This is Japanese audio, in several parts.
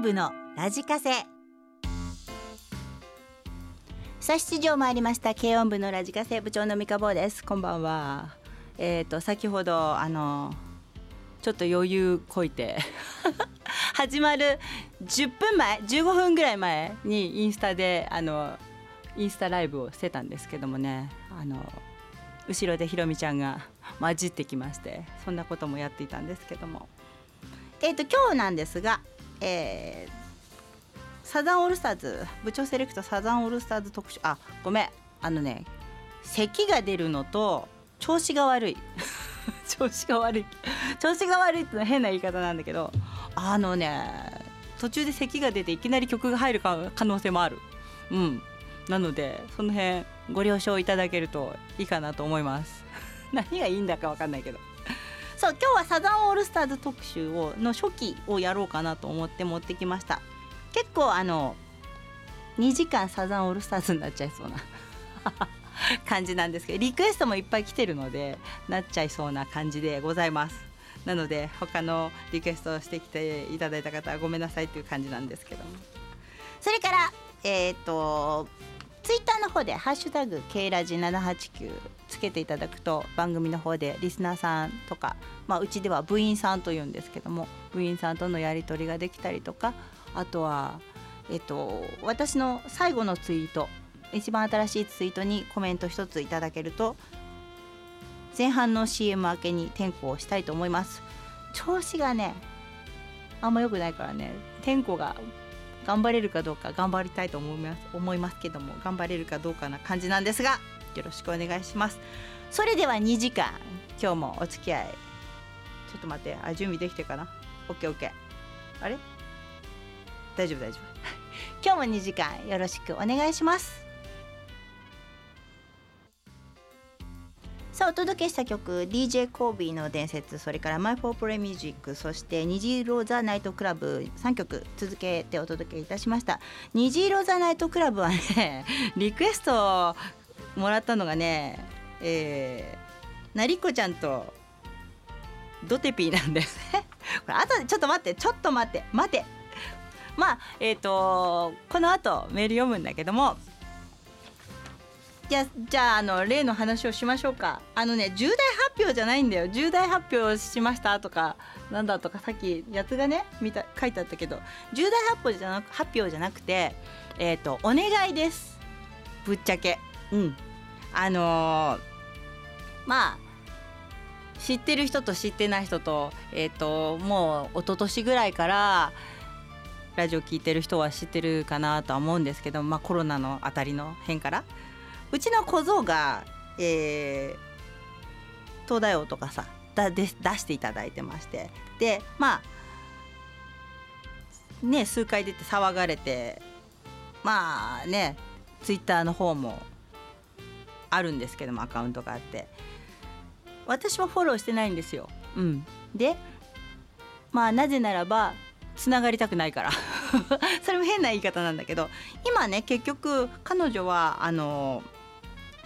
部のラジカセ。さあ出場参りました軽音部のラジカセ部長の三日坊です。こんばんは。えっ、ー、と先ほどあのちょっと余裕こいて 始まる10分前15分ぐらい前にインスタであのインスタライブをしてたんですけどもね。あの後ろでひろみちゃんが混じってきましてそんなこともやっていたんですけども。えっ、ー、と今日なんですが、えー、サザンオールスターズ部長セレクトサザンオールスターズ特集。あごめん。あのね咳が出るのと調子が悪い。調子が悪い。調子が悪いってのは変な言い方なんだけどあのね途中で咳が出ていきなり曲が入る可能性もある。うん。なのでその辺ご了承いただけるといいかなと思います。何がいいんだか分かんないけど。そう今日はサザンオールスターズ特集をの初期をやろうかなと思って持ってきました。結構あの2時間サザンオールスターズになっちゃいそうな 感じなんですけどリクエストもいっぱい来てるのでなっちゃいそうな感じでございます。なので他のリクエストをしてきていただいた方はごめんなさいっていう感じなんですけど。もそれからえっ、ー、とツイッターの方で「ハッシュタグ K ラジ789」つけていただくと番組の方でリスナーさんとか、まあ、うちでは部員さんというんですけども部員さんとのやり取りができたりとかあとは、えっと、私の最後のツイート一番新しいツイートにコメント一ついただけると前半の CM 明けに転校したいと思います。調子がねあんま良くないからね転校が頑張れるかどうか頑張りたいと思います思いますけども頑張れるかどうかな感じなんですがよろしくお願いします。それでは2時間今日もお付き合いちょっと待ってあ準備できてるかな？OKOK あれ？大丈夫大丈夫。今日も2時間よろしくお願いします。さあお届けした曲 DJ コービーの伝説それから My for Play Music そして虹色ザナイトクラブ3曲続けてお届けいたしました。虹色ザナイトクラブはね リクエストをもらったのがねえー、なりこちゃんとドテピーなんだよね。これあとでちょっと待ってちょっと待って待て。まあえっ、ー、とこの後メール読むんだけどもじゃじゃああの例の話をしましょうか。あのね重大発表じゃないんだよ。重大発表しましたとかなんだとかさっきやつがね見た書いてあったけど重大発表じゃなく発表じゃなくてえっ、ー、とお願いです。ぶっちゃけ。うん。あのー、まあ知ってる人と知ってない人と,、えーともう一昨年ぐらいからラジオ聞いてる人は知ってるかなとは思うんですけど、まあ、コロナのあたりの辺からうちの小僧が、えー、東大王とかさだで出していただいてまして。でまあね数回出て騒がれてまあねツイッターの方もあるんですけどもアカウントがあって。私はフォローしてないんですよ。うん、でまあなぜならばつながりたくないから。それも変な言い方なんだけど。今ね結局彼女はあの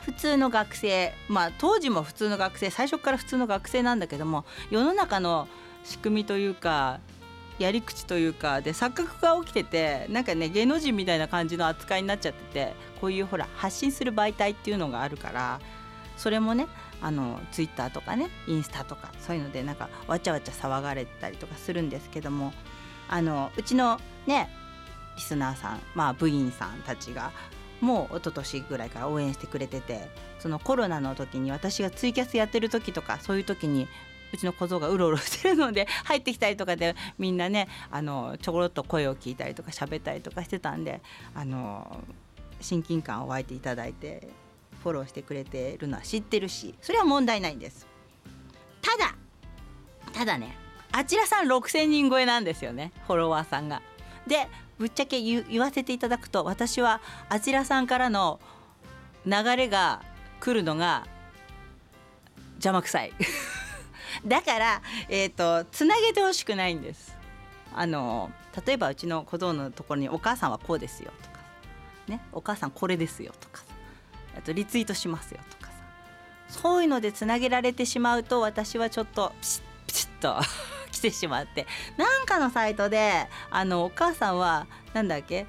普通の学生まあ当時も普通の学生最初から普通の学生なんだけども世の中の仕組みというかやり口というかで錯覚が起きててなんかね芸能人みたいな感じの扱いになっちゃっててこういうほら発信する媒体っていうのがあるからそれもねあのツイッターとかねインスタとかそういうのでなんかわちゃわちゃ騒がれたりとかするんですけどもあのうちのねリスナーさん、まあ、部員さんたちがもう一昨年ぐらいから応援してくれててそのコロナの時に私がツイキャスやってる時とかそういう時にうちの小僧がうろうろしてるので 入ってきたりとかでみんなねあのちょころっと声を聞いたりとか喋ったりとかしてたんであの親近感を湧いていただいてフォローしてくれてるのは知ってるしそれは問題ないんです。ただただねあちらさん6,000人超えなんですよねフォロワーさんが。でぶっちゃけ言わせていただくと私はあちらさんからの流れが来るのが邪魔くさい。だからえ、ー、とつなげてほしくないんです。あの例えばうちの小僧のところに「お母さんはこうですよ」とか「ね、お母さんこれですよ」とかあとリツイートしますよとかさ。そういうのでつなげられてしまうと私はちょっとピシッピシッとしてしまって。なんかのサイトであのお母さんはなんだっけ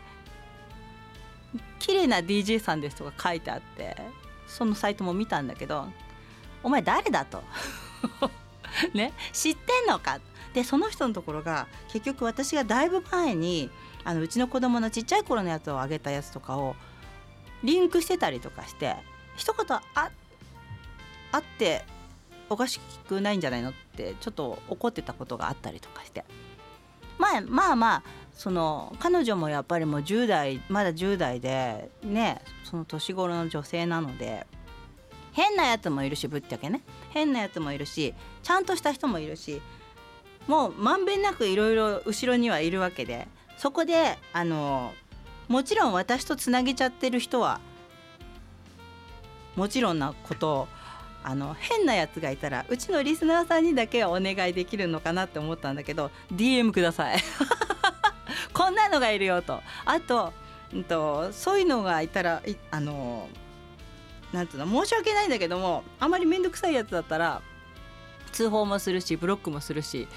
綺麗な DJ さんですとか書いてあってそのサイトも見たんだけどお前誰だと。ね知ってんのか。でその人のところが結局私がだいぶ前にあのうちの子供のちっちゃい頃のやつをあげたやつとかをリンクしてたりとかして一言ああっておかしくないんじゃないのってちょっと怒ってたことがあったりとかして。まあまあまあその彼女もやっぱりもう10代まだ10代でねその年頃の女性なので変なやつもいるしぶっちゃけね。変なやつもいるしちゃんとした人もいるしもうまんべんなくいろいろ後ろにはいるわけでそこであのもちろん私とつなげちゃってる人はもちろんなことをあの変なやつがいたらうちのリスナーさんにだけはお願いできるのかなって思ったんだけど DM ください。こんなのがいるよと。あと,、うんと、そういうのがいたらあのなんていうの申し訳ないんだけどもあまり面倒くさいやつだったら通報もするしブロックもするし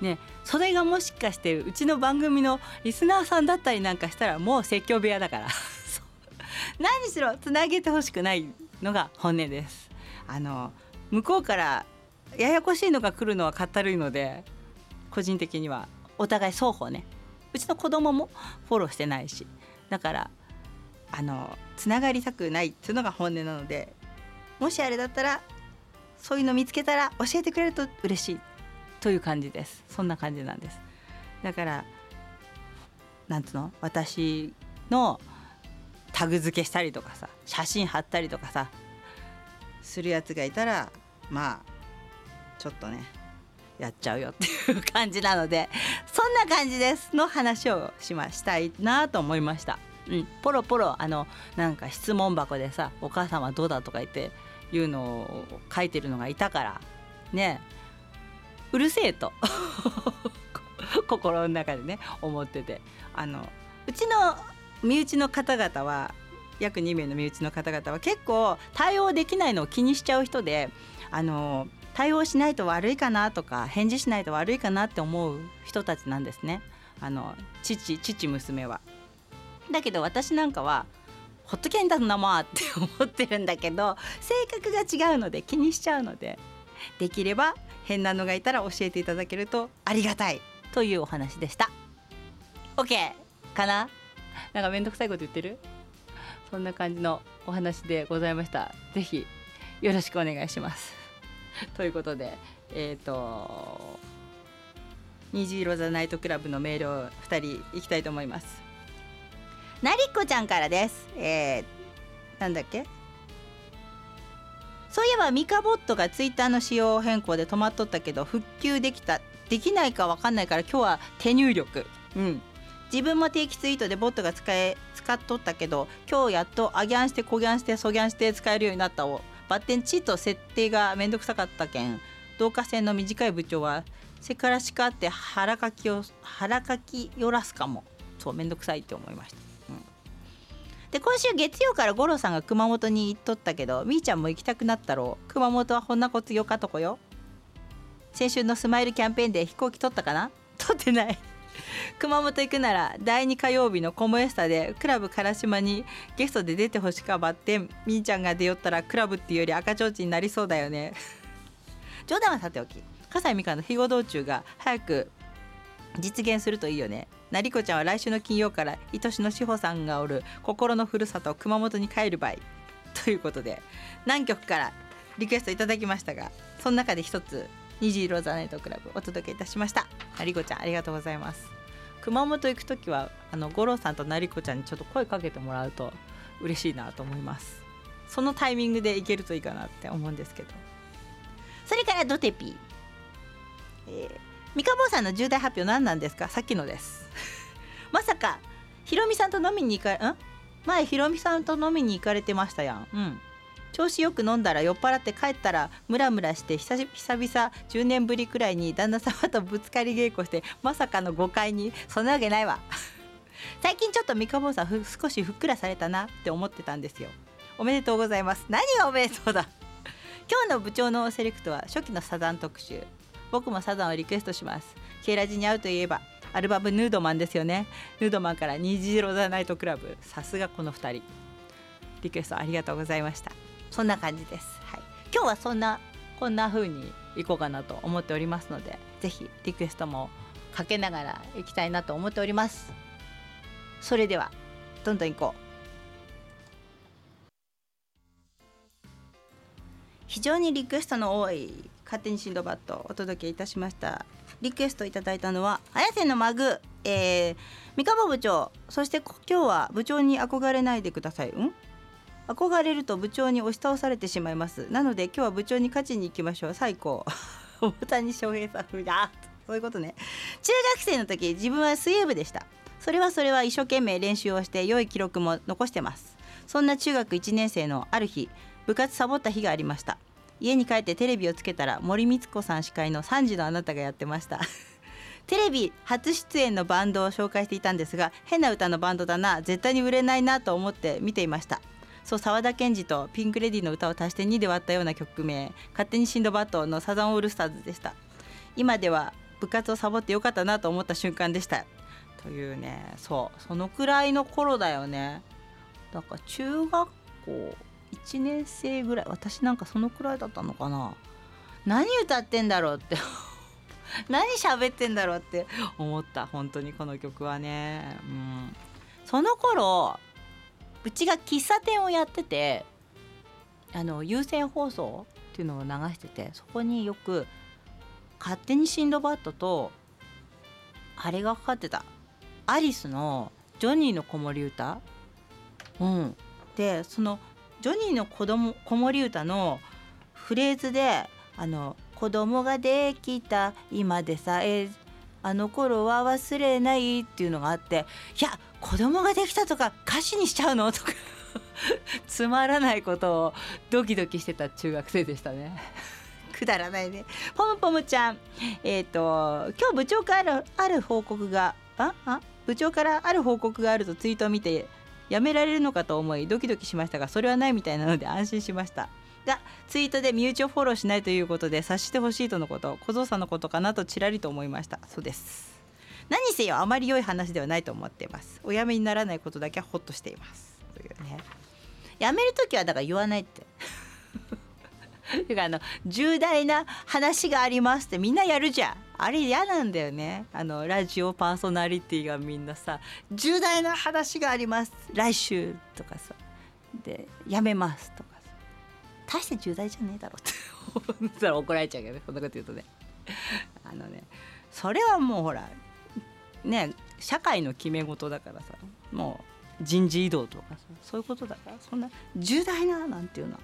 ね、それがもしかしてうちの番組のリスナーさんだったりなんかしたらもう説教部屋だから。何しろつなげてほしくないのが本音です。あの向こうからややこしいのが来るのはかったるいので個人的には。お互い双方ね。うちの子供もフォローしてないし。だからあのつながりたくないっていうのが本音なのでもしあれだったらそういうの見つけたら教えてくれると嬉しい。という感じです。そんな感じなんです。だからなんつうの？私のタグ付けしたりとかさ写真貼ったりとかさするやつがいたらまあちょっとねやっちゃうよっていう感じなのでそんな感じですの話をしましたいなと思いました。うん、ポロポロあのなんか質問箱でさ「お母さんはどうだ?」とか言っていうのを書いてるのがいたからねうるせえと 心の中でね思っててあのうちの身内の方々は約2名の身内の方々は結構対応できないのを気にしちゃう人であの対応しないと悪いかなとか返事しないと悪いかなって思う人たちなんですね。あの父父娘は。だけど私なんかはほっとけんだんなもんって思ってるんだけど性格が違うので気にしちゃうのでできれば変なのがいたら教えていただけるとありがたいというお話でした。OK かな？なんかめんどくさいこと言ってる？そんな感じのお話でございました。是非よろしくお願いします。ということでえっ、ー、と虹色ザナイトクラブのメールを2人いきたいと思います。なりこちゃんからです。えー、なんだっけ？そういえばミカボットがツイッターの仕様変更で止まっとったけど復旧できたできないか分かんないから今日は手入力。うん。自分も定期ツイートでボットが使え使っとったけど今日やっとアギャンしてコギャンしてソギャンして使えるようになったをバッテンチと設定がめんどくさかったけん。導火線の短い部長はせからしかって腹かきを腹かきよらすかも。そうめんどくさいって思いました。で今週月曜から五郎さんが熊本に行っとったけどみーちゃんも行きたくなったろう。熊本はほんなこつよかとこよ。先週のスマイルキャンペーンで飛行機取ったかな？取ってない。熊本行くなら第2火曜日のコモエスタでクラブ烏島にゲストで出てほしかばってみーちゃんが出よったらクラブっていうより赤ちょうちになりそうだよね。冗談はさておき。笠井美香の肥後道中が早く実現するといいよね。なりこちゃんは来週の金曜から愛しの志保さんがおる心のふるさと熊本に帰る場合ということで何曲からリクエストいただきましたがその中で一つ虹色ザネットクラブお届けいたしました。なりこちゃんありがとうございます。熊本行く時はあの五郎さんとなりこちゃんにちょっと声かけてもらうと嬉しいなと思います。そのタイミングで行けるといいかなって思うんですけど。それからドテピー、えー三河坊さんの重大発表何なんですか？さっきのです。まさかひろみさんと飲みに行かれん？前ひろみさんと飲みに行かれてましたやん。うん。調子よく飲んだら酔っ払って帰ったらムラムラして久々10年ぶりくらいに旦那様とぶつかり稽古してまさかの誤解にそんなわけないわ。最近ちょっと三河坊さん少しふっくらされたなって思ってたんですよ。おめでとうございます。何がおめでとうだ。今日の部長のセレクトは初期のサザン特集。僕もサザンをリクエストします。ケイラジに会うといえばアルバムヌードマンですよね。ヌードマンから虹色ザナイトクラブ。さすがこの2人。リクエストありがとうございました。そんな感じです、はい、今日はそんなこんな風にいこうかなと思っておりますのでぜひリクエストもかけながらいきたいなと思っております。それではどんどん行こう。非常にリクエストの多い勝手にシンドバッドお届けいたしました。リクエストいただいたのは綾瀬のマグ、えー、三河部長。そして今日は部長に憧れないでください。うん？憧れると部長に押し倒されてしまいます。なので今日は部長に勝ちに行きましょう。最高。大谷翔平さん風だ。そういうことね。中学生の時自分は水泳部でした。それはそれは一生懸命練習をして良い記録も残してます。そんな中学1年生のある日部活サボった日がありました。家に帰ってテレビをつけたら森光子さん司会の3時のあなたがやってました。テレビ初出演のバンドを紹介していたんですが変な歌のバンドだな。絶対に売れないなと思って見ていました。そう沢田研二とピンク・レディーの歌を足して2で割ったような曲名「勝手にシンドバッド」のサザンオールスターズでした。今では部活をサボってよかったなと思った瞬間でした。というねそうそのくらいの頃だよね。だから中学校1年生ぐらい私なんかそのくらいだったのかな。何歌ってんだろうって 何喋ってんだろうって思った本当にこの曲はね、うん、その頃うちが喫茶店をやっててあの有線放送っていうのを流しててそこによく「勝手にシンドバッド」とあれがかかってた。アリスの「ジョニーの子守歌」うん、でそのジョニーの子供子守歌のフレーズであの子供ができた今でさえあの頃は忘れないっていうのがあっていや子供ができたとか歌詞にしちゃうの？とか。つまらないことをドキドキしてた中学生でしたね。くだらないね。ポムポムちゃん、えっ、ー、と今日部長からある報告がああ部長からある報告があるとツイートを見てやめられるのかと思いドキドキしましたがそれはないみたいなので安心しました。がツイートで身内をフォローしないということで察してほしいとのこと小僧さんのことかなとちらりと思いました。そうです。何せよあまり良い話ではないと思っています。おやめにならないことだけはホッとしています。というね。やめる時はだから言わないって。てかあの重大な話がありますってみんなやるじゃん。あれ嫌なんだよね。あのラジオパーソナリティがみんなさ重大な話があります。来週とかさ。でやめますとかさ。大して重大じゃねえだろって。思ったら怒られちゃうけどね。こんなこと言うとね。あのね。それはもうほらね社会の決め事だからさもう人事異動とかさそういうことだからそんな重大ななんていうのは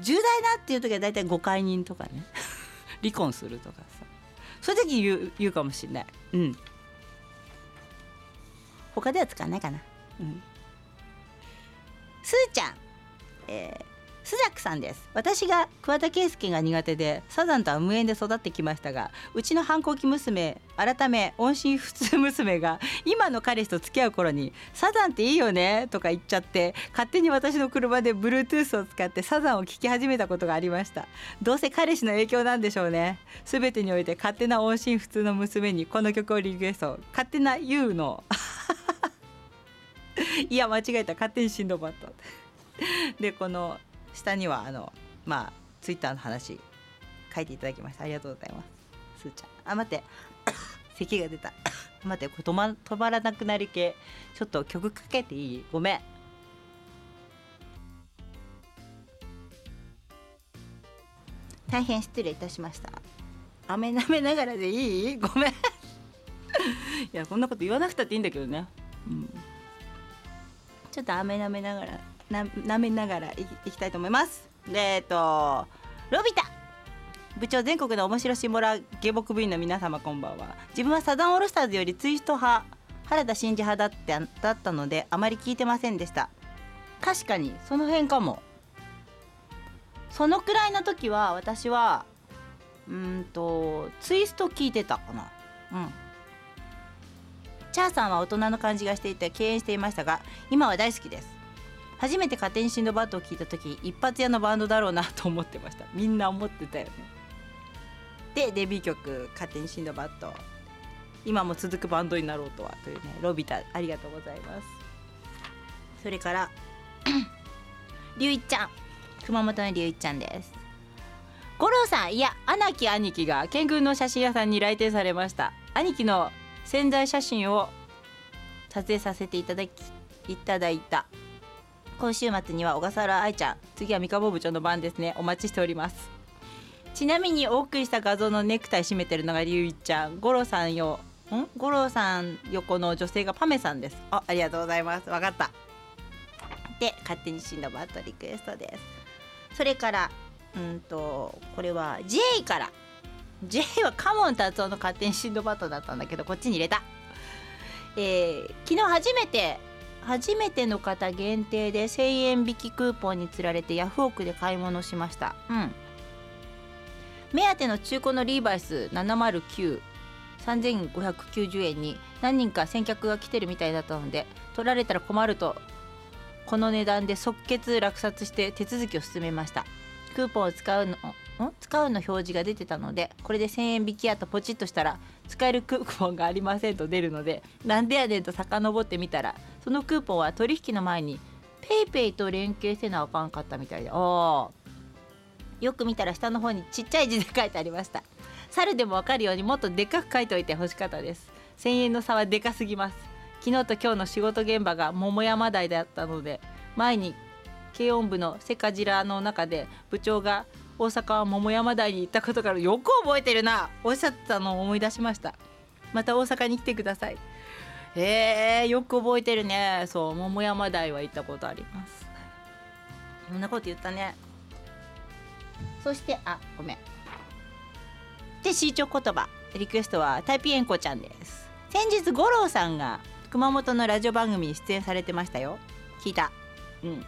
重大なっていう時は大体誤解人とかね 離婚するとかさそういう時言う言うかもしれない。うん。他では使わないかな。うん。すーちゃん。えースジャクさんです。私が桑田佳祐が苦手でサザンとは無縁で育ってきましたがうちの反抗期娘改め音信不通娘が今の彼氏と付き合う頃に「サザンっていいよね」とか言っちゃって勝手に私の車で Bluetooth を使ってサザンを聴き始めたことがありました。どうせ彼氏の影響なんでしょうね。全てにおいて勝手な音信不通の娘にこの曲をリクエスト。勝手な YOU の。いや間違えた。勝手にシンドバットでこの下にはあのまあツイッターの話書いていただきました。ありがとうございます。すーちゃん。あ待って。咳が出た。待ってこれ止,、ま、止まらなくなる系。ちょっと曲かけていい？ごめん。大変失礼いたしました。飴舐めながらでいい？ごめん。いやこんなこと言わなくたっていいんだけどね、うん、ちょっと飴舐めながら。な舐めながらいいきたいと思います。でえっとロビタ部長全国の面白しもら下僕部員の皆様こんばんは。自分はサザンオールスターズよりツイスト派原田真二派だってだったのであまり聞いてませんでした。確かにその辺かも。そのくらいの時は私はうんとツイスト聞いてたかな。うん。チャーさんは大人の感じがしていて敬遠していましたが今は大好きです。初めて勝手にシンドバッドを聞いた時一発屋のバンドだろうなと思ってました。みんな思ってたよね。でデビュー曲「勝手にシンドバッド」今も続くバンドになろうとはというねロビタありがとうございます。それからりゅういちゃん。熊本のりゅういちゃんです。五郎さん。いや穴木兄貴が県軍の写真屋さんに来店されました。兄貴の宣材写真を撮影させていただきいただいた。今週末には小笠原愛ちゃん次は三河部長の番ですね。お待ちしております。ちなみにお送りした画像のネクタイ締めてるのがりゅういちゃん五郎さんよん？五郎さん横の女性がパメさんです。あありがとうございます。わかった。で勝手に死んだバットリクエストです。それからうんとこれは J から。J はカモン達夫の勝手にシンドバットだったんだけどこっちに入れた、えー、昨日初めて初めての方限定で1000円引きクーポンにつられてヤフオクで買い物しました。うん。目当ての中古のリーバイス709 3590円に何人か先客が来てるみたいだったので取られたら困るとこの値段で即決落札して手続きを進めました。クーポンを使うの使うの表示が出てたのでこれで1000円引きやとポチッとしたら使えるクーポンがありませんと出るのでなんでやねんと遡ってみたらそのクーポンは取引の前に PayPay と連携せなあかんかったみたいで。およく見たら下の方にちっちゃい字で書いてありました。猿でもわかるようにもっとでかく書いておいてほしかったです。1000円の差はでかすぎます。昨日と今日の仕事現場が桃山台だったので前に軽音部のセカジラの中で部長が大阪は桃山台に行ったことからよく覚えてるな。おっしゃってたのを思い出しました。また大阪に来てください。え、よく覚えてるね。そう桃山台は行ったことあります。そんなこと言ったね。そしてあごめん。でシーチョ言葉。リクエストはタイピエンコちゃんです。先日五郎さんが熊本のラジオ番組に出演されてましたよ。聞いた。うん。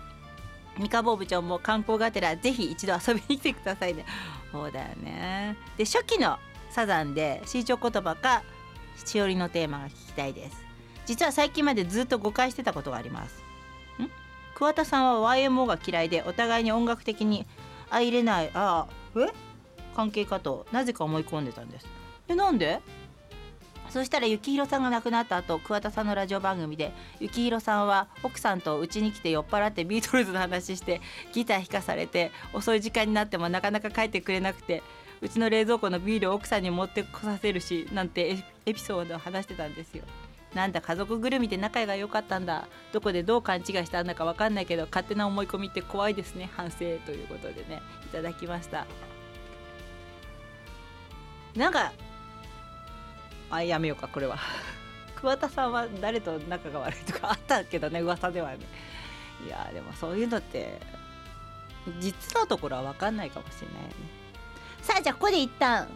三河部長も観光がてらぜひ一度遊びに来てくださいね。そうだよね。で初期のサザンでシーチョ言葉かしおりのテーマが聞きたいです。実は最近までずっと誤解してたことがあります。ん？桑田さんは YMO が嫌いでお互いに音楽的に相入れない。あえ？関係かとなぜか思い込んでたんです。えなんで？そしたら幸宏さんが亡くなった後桑田さんのラジオ番組で幸宏さんは奥さんと家に来て酔っ払ってビートルズの話してギター弾かされて遅い時間になってもなかなか帰ってくれなくてうちの冷蔵庫のビールを奥さんに持ってこさせるしなんてエピソードを話してたんですよ。なんだ家族ぐるみで仲が良かったんだ。どこでどう勘違いしたんだか分かんないけど勝手な思い込みって怖いですね。反省ということでね。いただきました。なんかあやめようかこれは。桑田さんは誰と仲が悪いとかあったけどね噂ではね。いやでもそういうのって実のところは分かんないかもしれないよね。さあじゃあここで一旦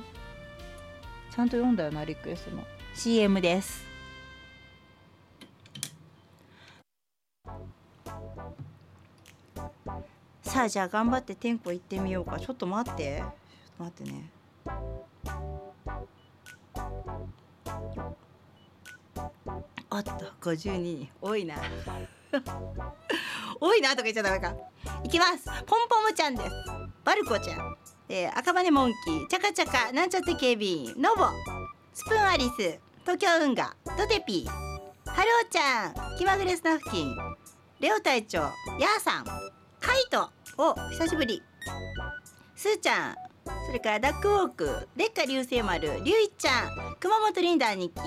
ちゃんと読んだよなリクエストの。CM です。さあじゃあ頑張って天候行ってみようか。ちょっと待って。ちょっと待ってね。あった。52人多いな。多いなとか言っちゃダメか。いきます。ポンポムちゃんです。バルコちゃん、えー、赤羽モンキー。チャカチャカ。なんちゃって警備員。ノボ。スプーンアリス。東京運河。ドテピー。ハローちゃん。気まぐれスナフキン。レオ隊長。ヤーさん。カイトお久しぶり。スーちゃんそれからダックウォーク烈火流星丸りゅういちゃん熊本リンダー日記。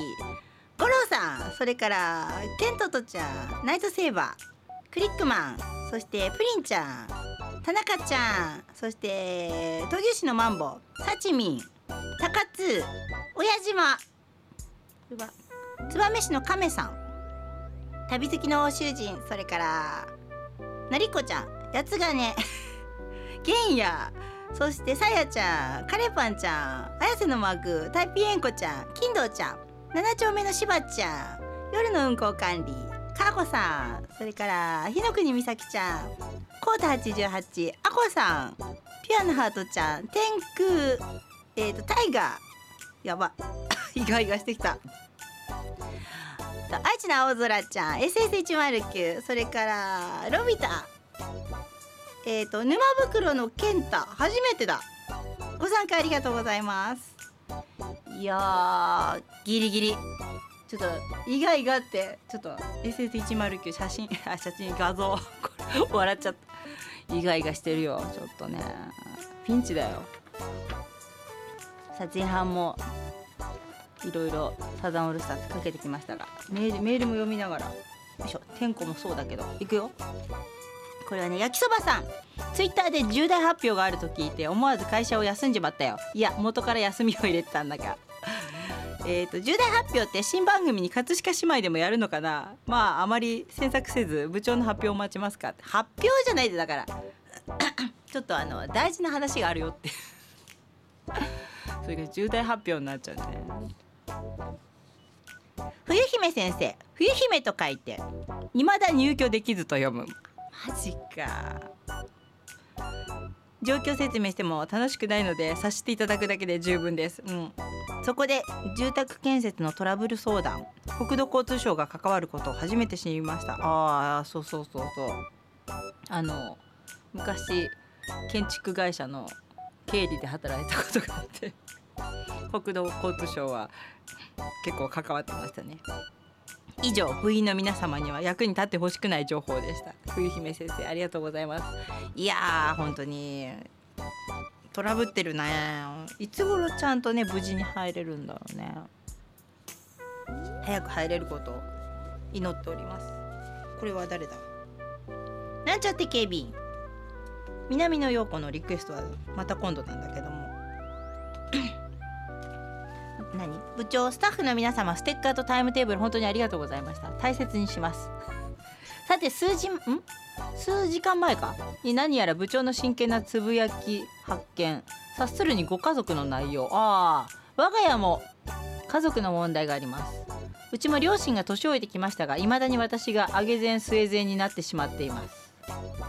五郎さんそれからケントとちゃんナイトセーバークリックマンそしてプリンちゃん田中ちゃんそして闘牛士のマンボサチミン高津親島燕市の亀さん旅好きの主人それからなりこちゃんやつがね玄也。そしてさやちゃん。カレパンちゃん。綾瀬のマグタイピエンコちゃん。金堂ちゃん。七丁目のしばちゃん。夜の運行管理。かこさん。それから日の国美咲ちゃん。コータ88あこさん。ピュアのハートちゃん。天空。えっ、ー、とタイガー。やば。意外がしてきた。愛知の青空ちゃん。SS109 それからロビタ。えっ、ー、と沼袋の健太初めてだ。ご参加ありがとうございます。いやギリギリ。ちょっと意外があってちょっと SS109 写真 あ写真画像。笑っちゃった。意外がしてるよ。ちょっとね。ピンチだよ。さあ前半もいろいろサザンオールスターズかけてきましたがメールメールも読みながら。よいしょ天候もそうだけど。いくよ。これはね焼きそばさん。ツイッターで重大発表があると聞いて思わず会社を休んじまったよ。いや元から休みを入れてたんだが。えーと重大発表って新番組に葛飾姉妹でもやるのかな？まああまり詮索せず部長の発表を待ちますか。発表じゃないでだから。ちょっとあの大事な話があるよって。それが重大発表になっちゃうね冬姫先生冬姫と書いて未だ入居できずと読む。マジか。状況説明しても楽しくないので察していただくだけで十分です、うん、そこで住宅建設のトラブル相談。国土交通省が関わることを初めて知りました。ああそうそうそうそう。あの昔建築会社の経理で働いたことがあって国土交通省は結構関わってましたね。以上部員の皆様には役に立ってほしくない情報でした。冬姫先生ありがとうございます。いやー本当に。トラブってるね。いつ頃ちゃんとね無事に入れるんだろうね。早く入れることを祈っております。これは誰だ？なんちゃって警備員。南野陽子のリクエストはまた今度なんだけども。何？部長スタッフの皆様ステッカーとタイムテーブル本当にありがとうございました。大切にします。さて数時ん？数時間前か。に何やら部長の真剣なつぶやき発見。察するにご家族の内容。ああ我が家も家族の問題があります。うちも両親が年老いてきましたが未だに私が上げ膳据え膳になってしまっています。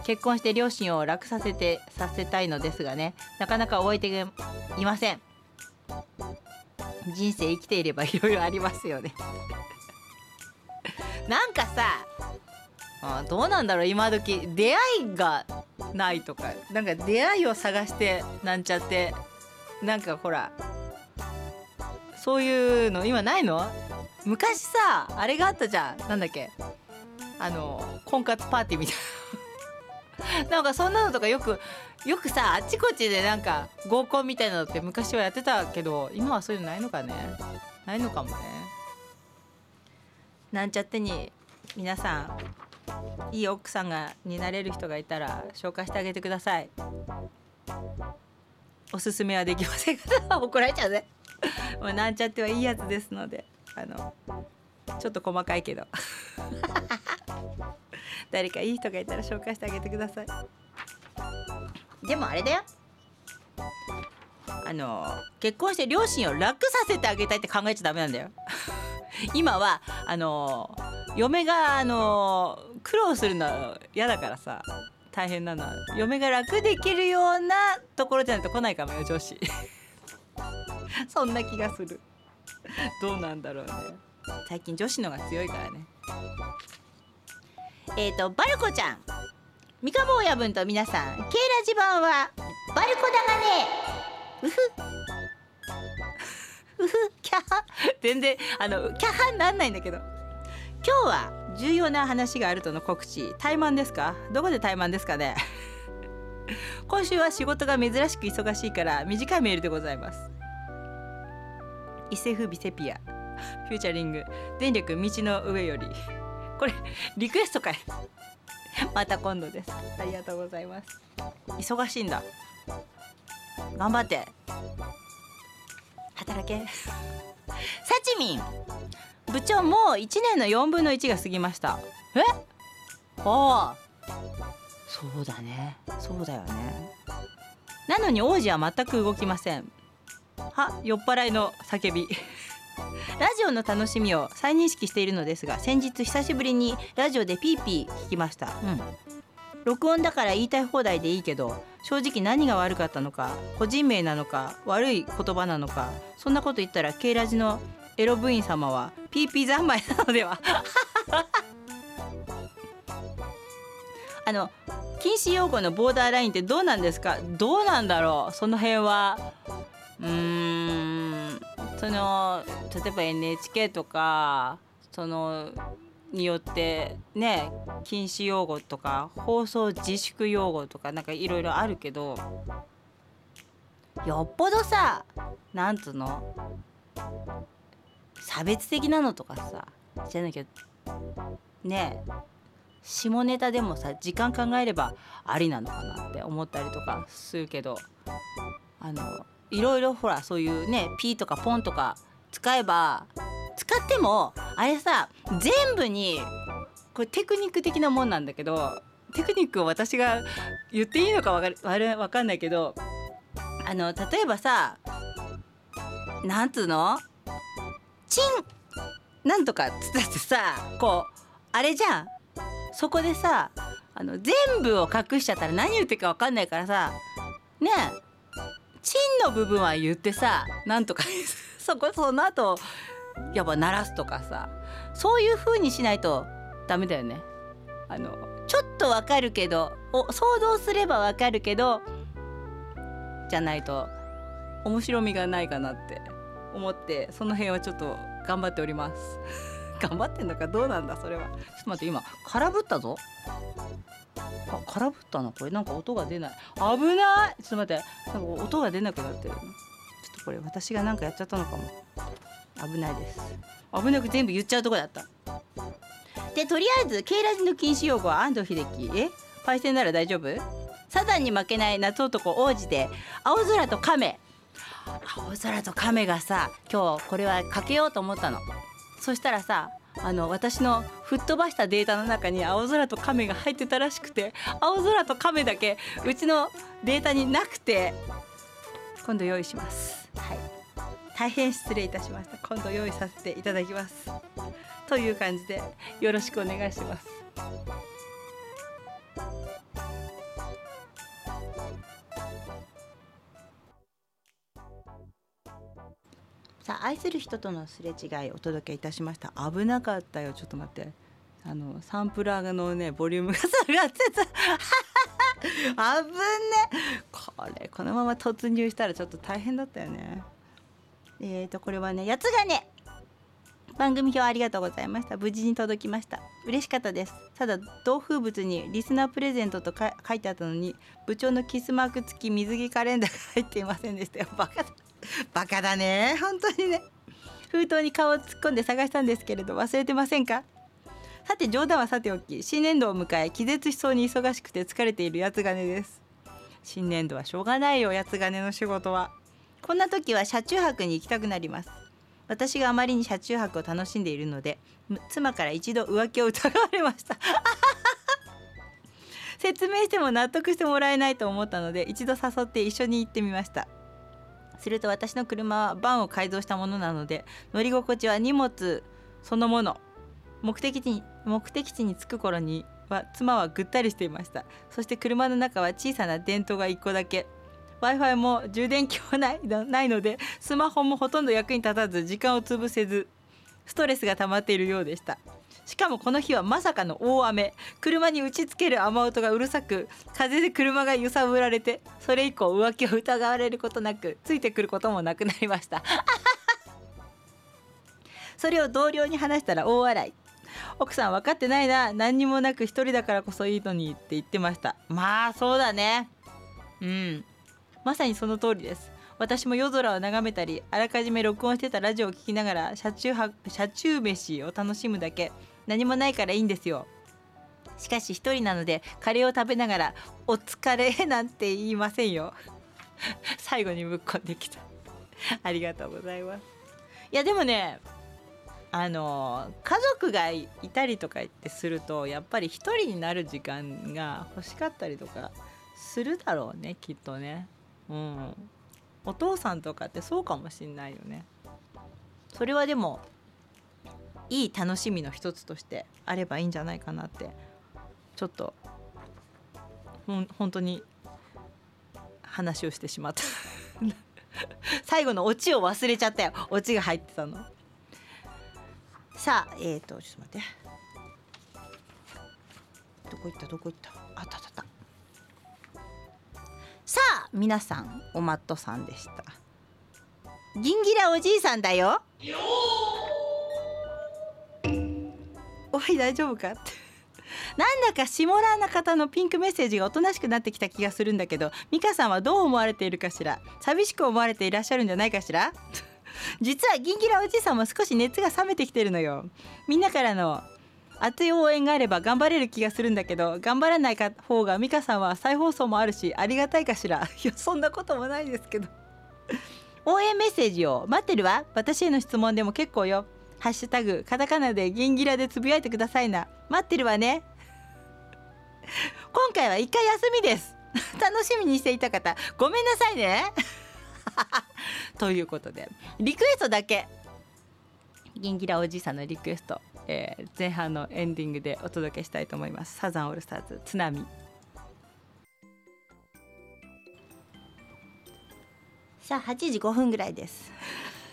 結婚して両親を楽させてさせたいのですがねなかなかお相手がいません。人生生きていればいろいろありますよね。なんかさあどうなんだろう今時出会いがないとかなんか出会いを探してなんちゃってなんかほらそういうの今ないの？昔さあれがあったじゃん。なんだっけ？あの婚活パーティーみたいな。なんかそんなのとかよくよくさあっちこっちでなんか合コンみたいなのって昔はやってたけど今はそういうのないのかね？ないのかもね。なんちゃってに皆さんいい奥さんがになれる人がいたら紹介してあげてください。おすすめはできませんか？ら 怒られちゃうね。もうなんちゃってはいいやつですのであのちょっと細かいけど。誰かいい人がいたら紹介してあげてください。でもあれだよ。あの結婚して両親を楽させてあげたいって考えちゃダメなんだよ。今はあの嫁があの苦労するのは嫌だからさ大変なのは嫁が楽できるようなところじゃないと来ないかもよ女子 そんな気がする。どうなんだろうね。最近女子のが強いからね。えっ、ー、とバルコちゃん。三河親分と皆さんケイラジ版はバルコだがね。うふ。うふ。キャハ。全然あのキャハなんないんだけど。今日は重要な話があるとの告知怠慢ですか？どこで怠慢ですかね？今週は仕事が珍しく忙しいから短いメールでございます。伊勢風美セピア。フューチャリング。電力道の上より。これリクエストかい。また今度です。ありがとうございます。忙しいんだ。頑張って。働け。さちみん部長もう1年の4分の1が過ぎました。え？ああそうだね。そうだよね。なのに王子は全く動きません。は？酔っ払いの叫びラジオの楽しみを再認識しているのですが先日久しぶりにラジオでピーピー聞きました、うん、録音だから言いたい放題でいいけど正直何が悪かったのか個人名なのか悪い言葉なのかそんなこと言ったら K ラジのエロ部員様はピーピー三昧なのでは？あの禁止用語のボーダーラインってどうなんですか？どうなんだろう？その辺はうん。その例えば NHK とかそのによってね禁止用語とか放送自粛用語とかなんかいろいろあるけどよっぽどさなんつうの差別的なのとかさじゃなきゃね下ネタでもさ時間考えればありなのかなって思ったりとかするけどあのいろいろほらそういうねピーとかポンとか使えば使ってもあれさ全部にこれテクニック的なもんなんだけどテクニックを私が言っていいのかわかるわかんないけどあの例えばさなんつうの？チンなんとかっつったってさこうあれじゃん。そこでさあの全部を隠しちゃったら何言ってるか分かんないからさねえチンの部分は言ってさなんとか そこその後やっぱ鳴らすとかさそういう風にしないとダメだよね。あのちょっとわかるけどお想像すればわかるけどじゃないと面白みがないかなって思ってその辺はちょっと頑張っております。頑張ってんのかどうなんだそれはちょっと待って今空振ったぞあ空振ったなこれ。なんか音が出ない。危ない！ちょっと待って。なんか音が出なくなってる。ちょっとこれ私が何かやっちゃったのかも。危ないです。危なく全部言っちゃうとこだった。でとりあえず K ラジの禁止用語は安藤秀樹。え？パイセンなら大丈夫？サザンに負けない夏男王子で青空と亀。青空と亀がさ今日これはかけようと思ったの。そしたらさあの私の吹っ飛ばしたデータの中に青空と亀が入ってたらしくて青空と亀だけうちのデータになくて今度用意します。はい。大変失礼いたしました。今度用意させていただきます。という感じでよろしくお願いします。さあ愛する人とのすれ違いお届けいたしました。危なかったよ。ちょっと待って。あのサンプラーのねボリュームが下がってた。あぶね。これこのまま突入したらちょっと大変だったよね。えーとこれはね八つ金番組表ありがとうございました。無事に届きました。嬉しかったです。ただ同封物にリスナープレゼントと書いてあったのに部長のキスマーク付き水着カレンダーが入っていませんでした。よバカだ。バカだね。本当にね。封筒に顔を突っ込んで探したんですけれど忘れてませんか？さて冗談はさておき新年度を迎え気絶しそうに忙しくて疲れている八つ金です。新年度はしょうがないよ八つ金の仕事は。こんな時は車中泊に行きたくなります。私があまりに車中泊を楽しんでいるので妻から一度浮気を疑われました。説明しても納得してもらえないと思ったので一度誘って一緒に行ってみました。すると私の車はバンを改造したものなので乗り心地は荷物そのもの。目的地に目的地に着く頃には妻はぐったりしていました。そして車の中は小さな電灯が1個だけ。w i f i も充電器はないないのでスマホもほとんど役に立たず時間を潰せずストレスが溜まっているようでした。しかもこの日はまさかの大雨。車に打ちつける雨音がうるさく風で車が揺さぶられてそれ以降浮気を疑われることなくついてくることもなくなりました。それを同僚に話したら大笑い。奥さん分かってないな何にもなく一人だからこそいいのにって言ってました。まあそうだね。うん。まさにその通りです。私も夜空を眺めたりあらかじめ録音してたラジオを聴きながら車中車中飯を楽しむだけ。何もないからいいんですよ。しかし一人なのでカレーを食べながら「お疲れ」なんて言いませんよ。最後にぶっこんできた。ありがとうございます。いやでもねあの家族がいたりとかってするとやっぱり一人になる時間が欲しかったりとかするだろうねきっとね。うん。お父さんとかってそうかもしんないよね。それはでもいい楽しみの一つとしてあればいいんじゃないかなってちょっとほん本当に話をしてしまった。最後のオチを忘れちゃったよオチが入ってたの。さあえっ、ー、とちょっと待って。どこ行った？どこ行った？あったあったさあ皆さんおマットさんでした。ギンギラおじいさんだよ。おい大丈夫か？っ てなんだか下ラーな方のピンクメッセージがおとなしくなってきた気がするんだけど美香さんはどう思われているかしら？寂しく思われていらっしゃるんじゃないかしら？実はギンギラおじいさんも少し熱が冷めてきてるのよ。みんなからの熱い応援があれば頑張れる気がするんだけど頑張らない方が美香さんは再放送もあるしありがたいかしら？いやそんなこともないですけど。応援メッセージを待ってるわ。私への質問でも結構よ。ハッシュタグカタカナでギンギラでつぶやいてくださいな。待ってるわね。今回は一回休みです。楽しみにしていた方ごめんなさいね。ということでリクエストだけ。ギンギラおじいさんのリクエスト、えー、前半のエンディングでお届けしたいと思います。サザンオールスターズ津波。さあ8時5分ぐらいです。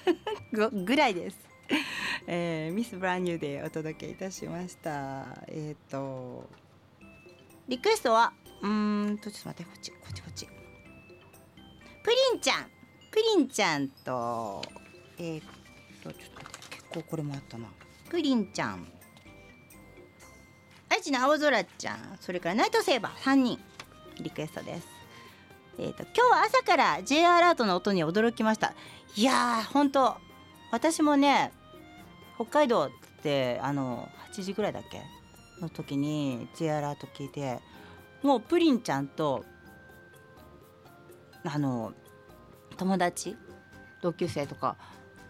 ぐらいです、えー、ミス・ブランニューでお届けいたしました。えっ、ー、とリクエストはうんとちょっと待ってこっちこっちこっち。プリンちゃん。プリンちゃんとえっ、ー、とちょっと結構これもあったな。プリンちゃん。愛知の青空ちゃん。それからナイトセーバー。3人。リクエストです。えーと、今日は朝から J アラートの音に驚きました。いやー本当私もね北海道ってあの8時ぐらいだっけ？の時に J アラート聞いてもうプリンちゃんとあの友達同級生とか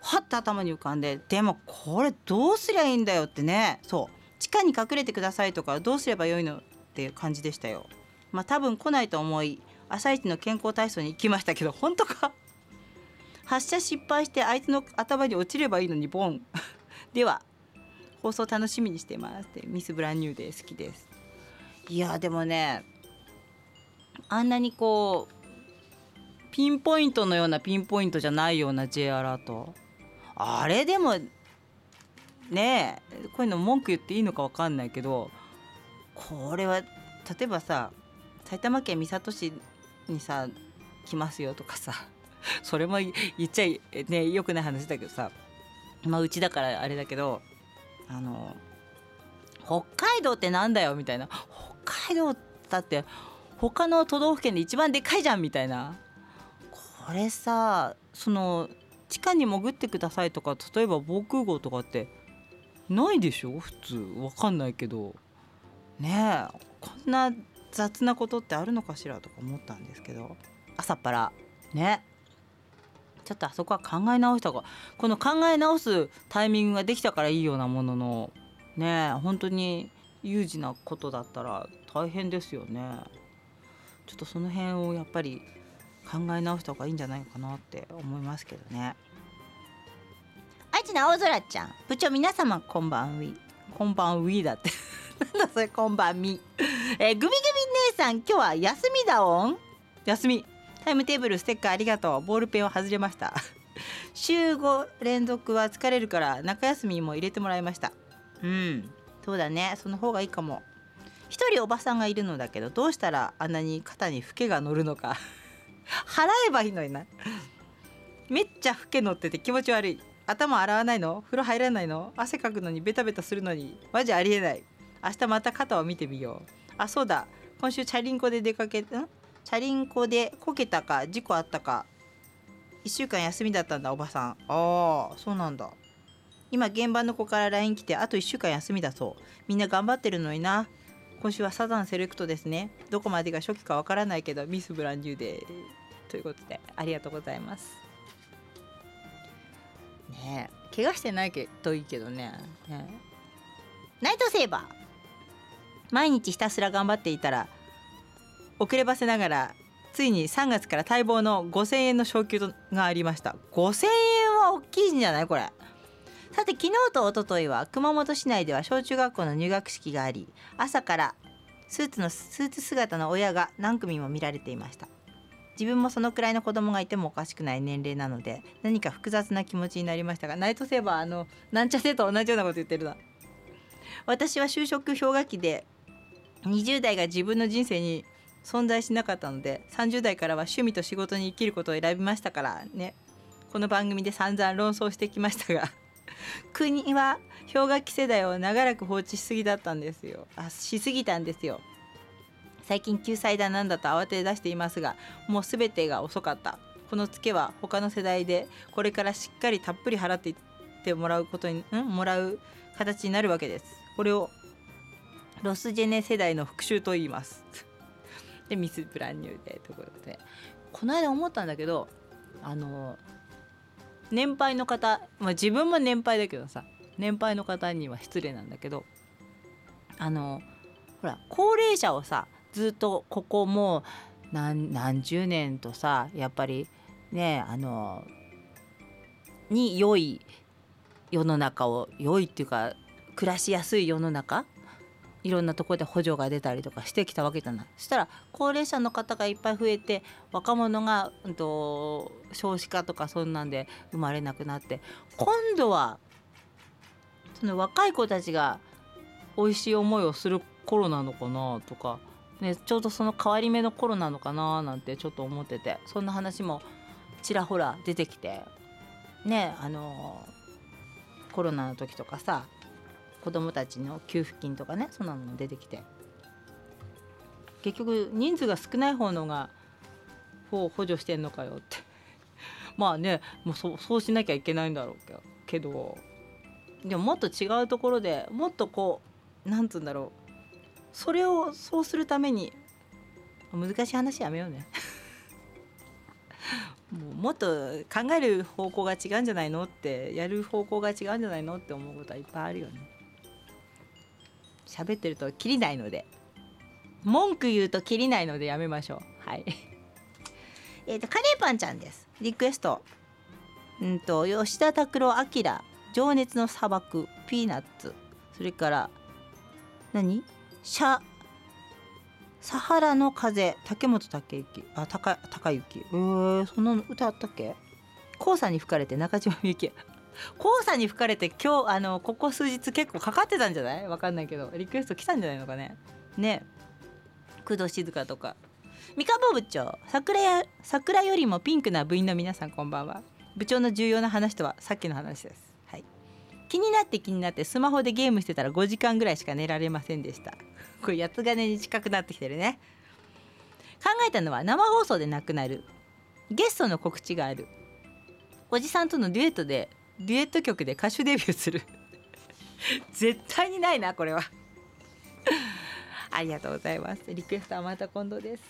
はっと頭に浮かんででもこれどうすりゃいいんだよってね。そう。地下に隠れてくださいとかどうすればよいのっていう感じでしたよ。まあ多分来ないと思い朝一の健康体操に行きましたけど本当か？発射失敗してあいつの頭に落ちればいいのにボン。では放送楽しみにしてますってミス・ブランニューで好きです。いやでもねあんなにこうピンポイントのようなピンポイントじゃないような J アラート。あれでもねえこういうの文句言っていいのか分かんないけどこれは例えばさ埼玉県三郷市にさ来ますよとかさ それも言っちゃいねよくない話だけどさ。まあうちだからあれだけどあの北海道ってなんだよみたいな。北海道だって他の都道府県で一番でかいじゃんみたいな。これさその地下に潜ってくださいとか例えば防空壕とかってないでしょ？普通。わかんないけど。ねえこんな雑なことってあるのかしらとか思ったんですけど。朝っぱら。ね。ちょっとあそこは考え直した方がこの考え直すタイミングができたからいいようなもののね本当に有事なことだったら大変ですよね。ちょっとその辺をやっぱり考え直した方がいいんじゃないかなって思いますけどね。愛知の青空ちゃん。部長皆様こんばんウィこんばんウィだってなんだそれこんばんみ。えー、グミグミ姉さん今日は休みだおん？休みタイムテーブルステッカーありがとう。ボールペンを外れました。週5連続は疲れるから中休みも入れてもらいました。うん。そうだね。その方がいいかも。一人おばさんがいるのだけどどうしたらあんなに肩にフケが乗るのか。払えばいいのにな。めっちゃフケ乗ってて気持ち悪い。頭洗わないの？風呂入らないの？汗かくのにベタベタするのに？マジありえない。明日また肩を見てみよう。あそうだ。今週チャリンコで出かけん？チャリンコでこけたか事故あったか1週間休みだったんだおばさん。ああそうなんだ。今現場の子から LINE 来てあと1週間休みだそう。みんな頑張ってるのにな。今週はサザンセレクトですね。どこまでが初期かわからないけどミスブランニューでということでありがとうございます。ねえ怪我してないけどいいけどね。ねナイトセーバー。毎日ひたすら頑張っていたら遅ればせながらついに3月から待望の5,000円の昇給がありました。5,000円は大きいんじゃない？これ。さて昨日と一昨日は熊本市内では小中学校の入学式があり朝からスーツのスーツ姿の親が何組も見られていました。自分もそのくらいの子供がいてもおかしくない年齢なので何か複雑な気持ちになりましたがナイトセーバーあのなんちゃせと同じようなこと言ってるな。私は就職氷河期で20代が自分の人生に存在しなかったので30代からは趣味と仕事に生きることを選びましたからね。この番組で散々論争してきましたが 国は氷河期世代を長らく放置しすぎだったんですよ。あしすぎたんですよ。最近救済だなんだと慌て出していますがもう全てが遅かった。このツケは他の世代でこれからしっかりたっぷり払っていってもらうことにんもらう形になるわけです。これをロスジェネ世代の復讐と言います。でミスプランニューでということで。この間思ったんだけどあの年配の方、まあ、自分も年配だけどさ年配の方には失礼なんだけどあのほら高齢者をさずっとここもう何何十年とさやっぱりねあのに良い世の中を良いっていうか暮らしやすい世の中いろんなところで補助が出たりとかしてきたわけじゃな。いそしたら高齢者の方がいっぱい増えて若者が、うんと、少子化とかそんなんで生まれなくなって今度はその若い子たちが美味しい思いをする頃なのかなとか、ね、ちょうどその変わり目の頃なのかななんてちょっと思っててそんな話もちらほら出てきてねあのコロナの時とかさ子どもたちの給付金とかねそんなのも出てきて。結局人数が少ない方のが補助してんのかよって。まあねもうそそうしなきゃいけないんだろうけど。でももっと違うところでもっとこう何つうんだろう。それをそうするために難しい話やめようね。もうもっと考える方向が違うんじゃないのってやる方向が違うんじゃないのって思うことはいっぱいあるよね。喋ってると切りないので。文句言うと切りないのでやめましょう。はい。えっとカレーパンちゃんです。リクエスト。うんと吉田拓郎明情熱の砂漠ピーナッツ。それから何？シャサハラの風竹本武之。あ高高之。えー、そんな歌あったっけ？黄砂に吹かれて中島みゆき。黄砂に吹かれて今日あのここ数日結構かかってたんじゃない？わかんないけど。リクエスト来たんじゃないのかね？ね。工藤静香とか。三河部長桜や桜よりもピンクな部員の皆さんこんばんは。部長の重要な話とはさっきの話です、はい、気になって気になってスマホでゲームしてたら5時間ぐらいしか寝られませんでした。これ八つ金に近くなってきてるね。考えたのは生放送でなくなる。ゲストの告知がある。おじさんとのデュエットでデュエット曲で歌手デビューする。絶対にないなこれは。ありがとうございます。リクエストはまた今度です。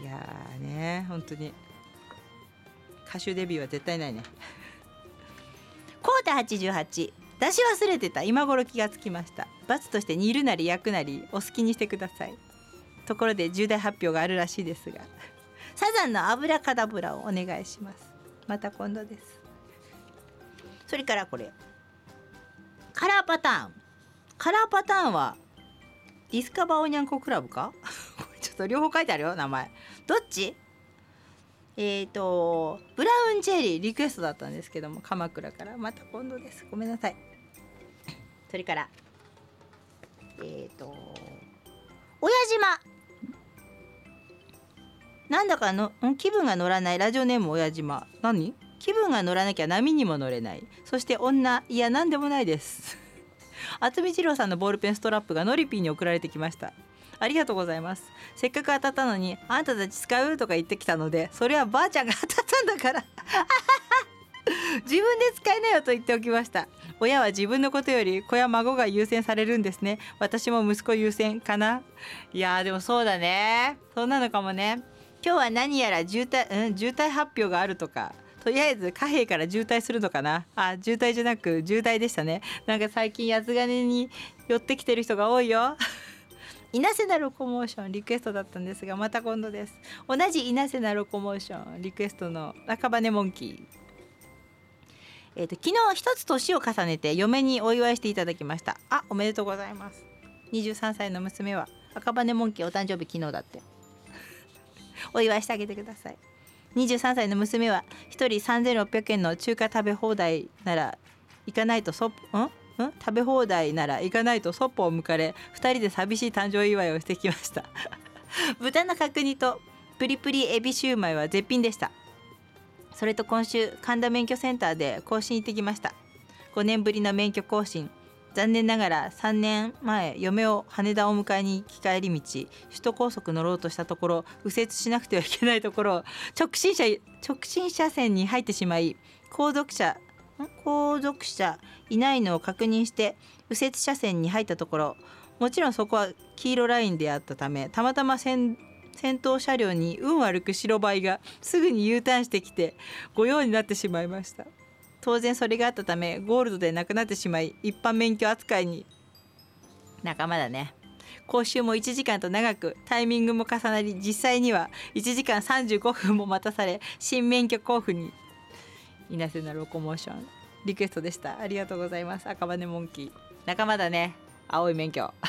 いやーね本当に。歌手デビューは絶対ないね。コータ88出し忘れてた。今頃気がつきました。罰として煮るなり焼くなりお好きにしてください。ところで重大発表があるらしいですが。サザンの油カダブラをお願いします。また今度です。それからこれ。カラーパターン。カラーパターンはディスカバーおにゃんこクラブか？これちょっと両方書いてあるよ名前。どっち？えっ、ー、とブラウンチェリーリクエストだったんですけども鎌倉から。また今度です。ごめんなさい。それからえっ、ー、と親島。なんだかの気分が乗らないラジオネーム親島。何？気分が乗らなきゃ波にも乗れない。そして女いや何でもないです。渥美二郎さんのボールペンストラップがノリピーに送られてきました。ありがとうございます。せっかく当たったのにあんたたち使うとか言ってきたのでそれはばあちゃんが当たったんだから。自分で使えなよと言っておきました。親は自分のことより子や孫が優先されるんですね。私も息子優先かな。いやでもそうだね。そんなのかもね。今日は何やら渋滞、うん、渋滞発表があるとか。とりあえず貨幣から渋滞するのかな？あ渋滞じゃなく渋滞でしたね。なんか最近八つ金に寄ってきてる人が多いよ。稲瀬なロコモーションリクエストだったんですがまた今度です。同じ稲瀬なロコモーションリクエストの赤羽モンキー。えーと、昨日一つ年を重ねて嫁にお祝いしていただきました。あおめでとうございます。23歳の娘は赤羽モンキーお誕生日昨日だって。お祝いしてあげてください。23歳の娘は1人3600円の中華食べ放題なら行かないとそん？ん？食べ放題なら行かないとそっぽを向かれ2人で寂しい誕生祝いをしてきました。豚の角煮とプリプリエビシューマイは絶品でした。それと今週神田免許センターで更新行ってきました。5年ぶりの免許更新。残念ながら3年前嫁を羽田を迎えに行き帰り道首都高速乗ろうとしたところ右折しなくてはいけないところ直進車直進車線に入ってしまい後続車後続車いないのを確認して右折車線に入ったところもちろんそこは黄色ラインであったためたまたま先先頭車両に運悪く白バイがすぐに U ターンしてきて御用になってしまいました。当然それがあったためゴールドでなくなってしまい一般免許扱いに。仲間だね。講習も1時間と長くタイミングも重なり実際には1時間35分も待たされ新免許交付に。稲瀬なロコモーション。リクエストでした。ありがとうございます。赤羽モンキー。仲間だね。青い免許。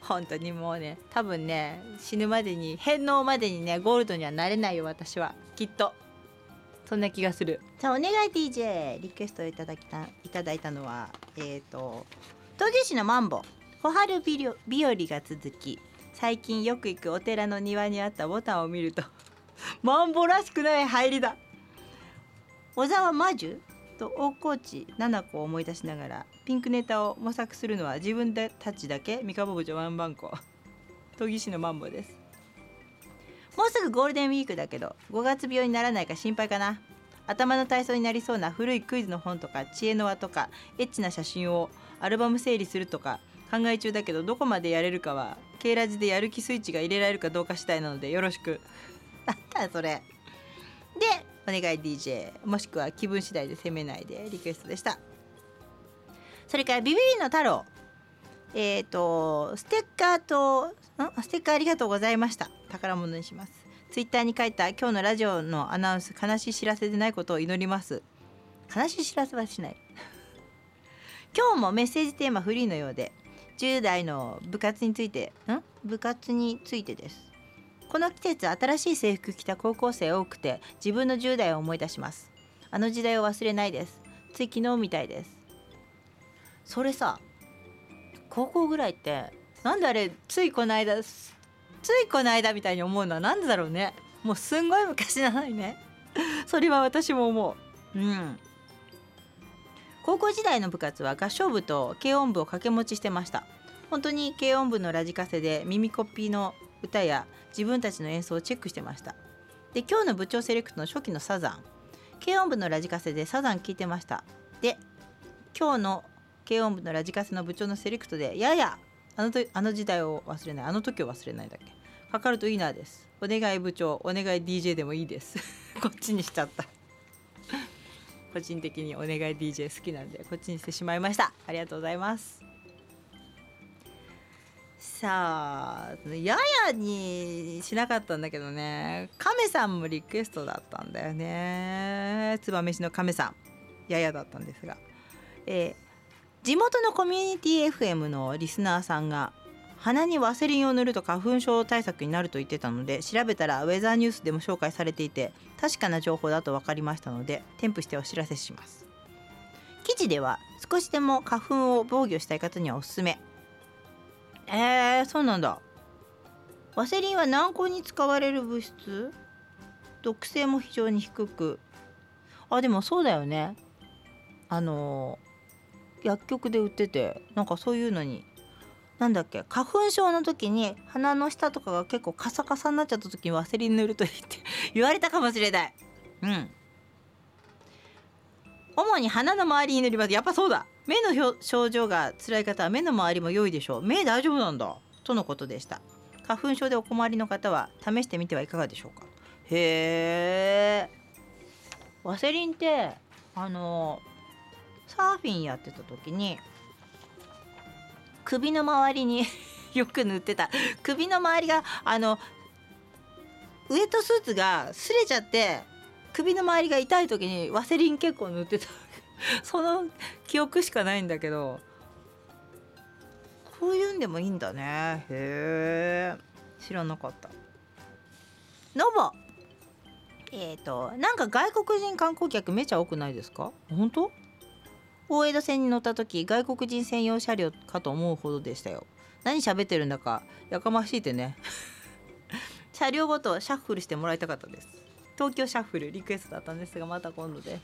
本当にもうね多分ね死ぬまでに返納までにねゴールドにはなれないよ私は。きっと。そんな気がする。さあお願い DJ リクエストをいただきたいただいたのはえっ、ー、と陶芸師のマンボ。小春日和が続き最近よく行くお寺の庭にあったボタンを見ると マンボらしくない入りだ。小沢魔女？と大河内七子を思い出しながらピンクネタを模索するのは自分たちだけ？三河部長ワンバンコ。研ぎ師のマンボです。もうすぐゴールデンウィークだけど5月病にならないか心配かな。頭の体操になりそうな古いクイズの本とか知恵の輪とかエッチな写真をアルバム整理するとか考え中だけどどこまでやれるかは K ラジでやる気スイッチが入れられるかどうか次第なのでよろしく。あったそれ。でお願い DJ もしくは気分次第で責めないでリクエストでした。それからビビリの太郎。えっ、ー、とステッカーとん？ステッカーありがとうございました。宝物にします。ツイッターに書いた今日のラジオのアナウンス悲しい知らせでないことを祈ります。悲しい知らせはしない。今日もメッセージテーマフリーのようで10代の部活についてん？部活についてです。この季節新しい制服着た高校生多くて自分の10代を思い出します。あの時代を忘れないです。つい昨日みたいです。それさ高校ぐらいってなんであれついこの間ついこの間みたいに思うのは何でだろうね。もうすんごい昔なのにね。それは私も思う。うん。高校時代の部活は合唱部と軽音部を掛け持ちしてました。本当に軽音部のラジカセで耳コピーの歌や自分たちの演奏をチェックしてました。で今日の部長セレクトの初期のサザン。軽音部のラジカセでサザン聴いてました。で今日の軽音部のラジカセの部長のセレクトでややあのとあの時代を忘れない。あの時を忘れないだけ。かかるといいなです。お願い部長お願い DJ でもいいです。こっちにしちゃった。個人的にお願い DJ 好きなんでこっちにしてしまいました。ありがとうございます。さあややにしなかったんだけどね。亀さんもリクエストだったんだよね。燕市の亀さん。ややだったんですが、え、地元のコミュニティ FM のリスナーさんが鼻にワセリンを塗ると花粉症対策になると言ってたので調べたらウェザーニュースでも紹介されていて確かな情報だと分かりましたので添付してお知らせします。記事では少しでも花粉を防御したい方にはおすすめ。えー、そうなんだ。ワセリンは軟膏に使われる物質？毒性も非常に低く。あでもそうだよね。あの薬局で売っててなんかそういうのになんだっけ花粉症の時に鼻の下とかが結構カサカサになっちゃった時にワセリン塗るといいって 言われたかもしれない。うん。主に鼻の周りに塗ります。やっぱそうだ。目の症状が辛い方は目の周りも良いでしょう。目大丈夫なんだ。とのことでした。花粉症でお困りの方は試してみてはいかがでしょうか。へえワセリンってあのサーフィンやってた時に首の周りに よく塗ってた。首の周りがあのウエットスーツが擦れちゃって首の周りが痛い時にワセリン結構塗ってた。その記憶しかないんだけどこういうんでもいいんだね。へえ。知らなかった。ノボえっ、ー、となんか外国人観光客めちゃ多くないですか？本当？大江戸線に乗った時外国人専用車両かと思うほどでしたよ。何喋ってるんだかやかましいてね。車両ごとシャッフルしてもらいたかったです。東京シャッフルリクエストだったんですがまた今度で。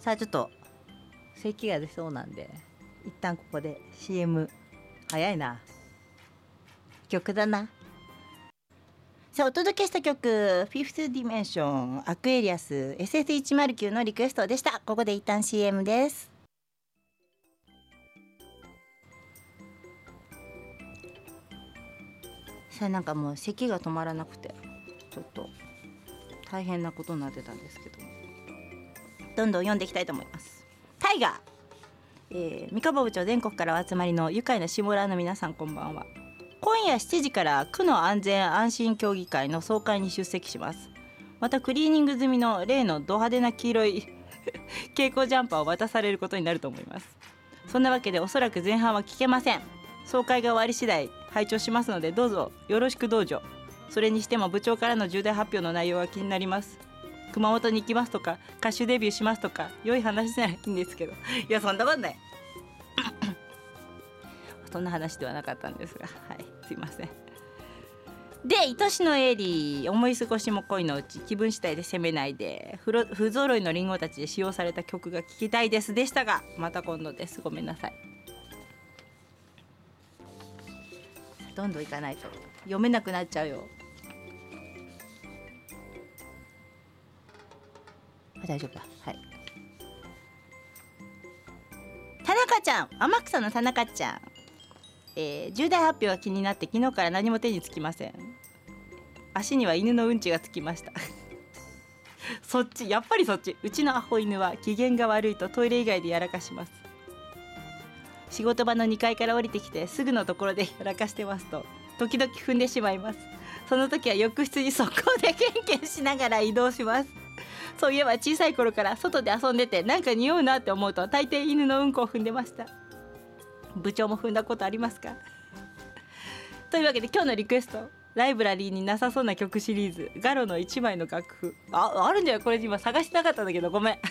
さあちょっと咳が出そうなんで一旦ここで CM 早いな。曲だな。さあお届けした曲「Fifth Dimension アクエリアス SS109」のリクエストでした。ここで一旦 CM です。さあなんかもう咳が止まらなくてちょっと大変なことになってたんですけど。どんどん読んでいきたいと思います。タイガー、えー、三河部長全国からお集まりの愉快な下村の皆さんこんばんは。今夜7時から区の安全安心協議会の総会に出席します。またクリーニング済みの例のド派手な黄色い 蛍光ジャンパーを渡されることになると思います。そんなわけでおそらく前半は聞けません。総会が終わり次第拝聴しますのでどうぞよろしくどうぞ。それにしても部長からの重大発表の内容が気になります。熊本に行きますとか歌手デビューしますとか良い話ならいいんですけど。いやそんなことない。そんな話ではなかったんですが。はい。すいません。で愛しのエリー思い過ごしも恋のうち気分次第で責めないで不不揃いのリンゴたちで使用された曲が聴きたいですでしたがまた今度です。ごめんなさい。どんどんいかないと。読めなくなっちゃうよ。大丈夫だ。はい。田中ちゃん天草の田中ちゃん、えー、重大発表が気になって昨日から何も手につきません。足には犬のうんちがつきました。そっちやっぱりそっち。うちのアホ犬は機嫌が悪いとトイレ以外でやらかします。仕事場の2階から降りてきてすぐのところでやらかしてますと時々踏んでしまいます。その時は浴室に速攻でケンケンしながら移動します。そういえば小さい頃から外で遊んでてなんか匂うなって思うと大抵犬のうんこを踏んでました。部長も踏んだことありますか？というわけで今日のリクエストライブラリーになさそうな曲シリーズ「ガロの1枚の楽譜」ああるんじゃよこれ今探してなかったんだけどごめん。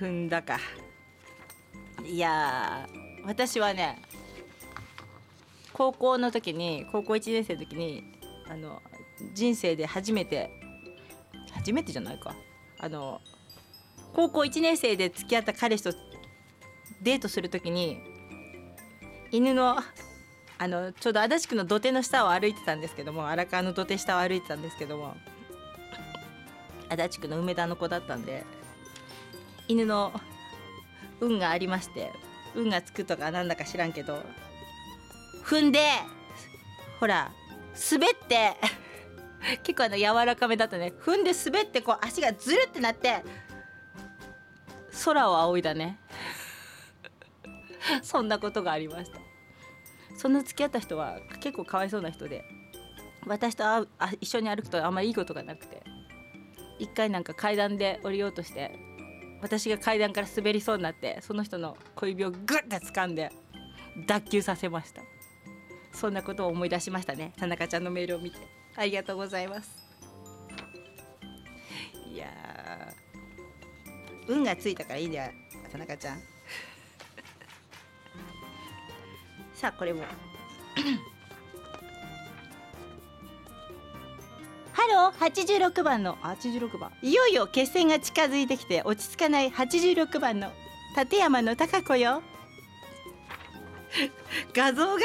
踏んだか。いや私はね高校の時に高校1年生の時にあの人生で初めて初めてじゃないか。あの高校1年生で付き合った彼氏とデートする時に犬のあのちょうど足立区の土手の下を歩いてたんですけども荒川の土手下を歩いてたんですけども足立区の梅田の子だったんで犬の運がありまして運がつくとかなんだか知らんけど踏んでほら滑って 結構あの柔らかめだとね。踏んで滑ってこう足がずるってなって空を仰いだね。そんなことがありました。その付き合った人は結構かわいそうな人で私とあ一緒に歩くとあんまりいいことがなくて一回なんか階段で降りようとして私が階段から滑りそうになってその人の小指をグッて掴んで脱臼させました。そんなことを思い出しましたね。田中ちゃんのメールを見て。ありがとうございます。いや運がついたからいいんだよ田中ちゃん。さあこれも。ハロー86番の。86番。いよいよ決戦が近づいてきて落ち着かない86番の。立山の高子よ。画像が。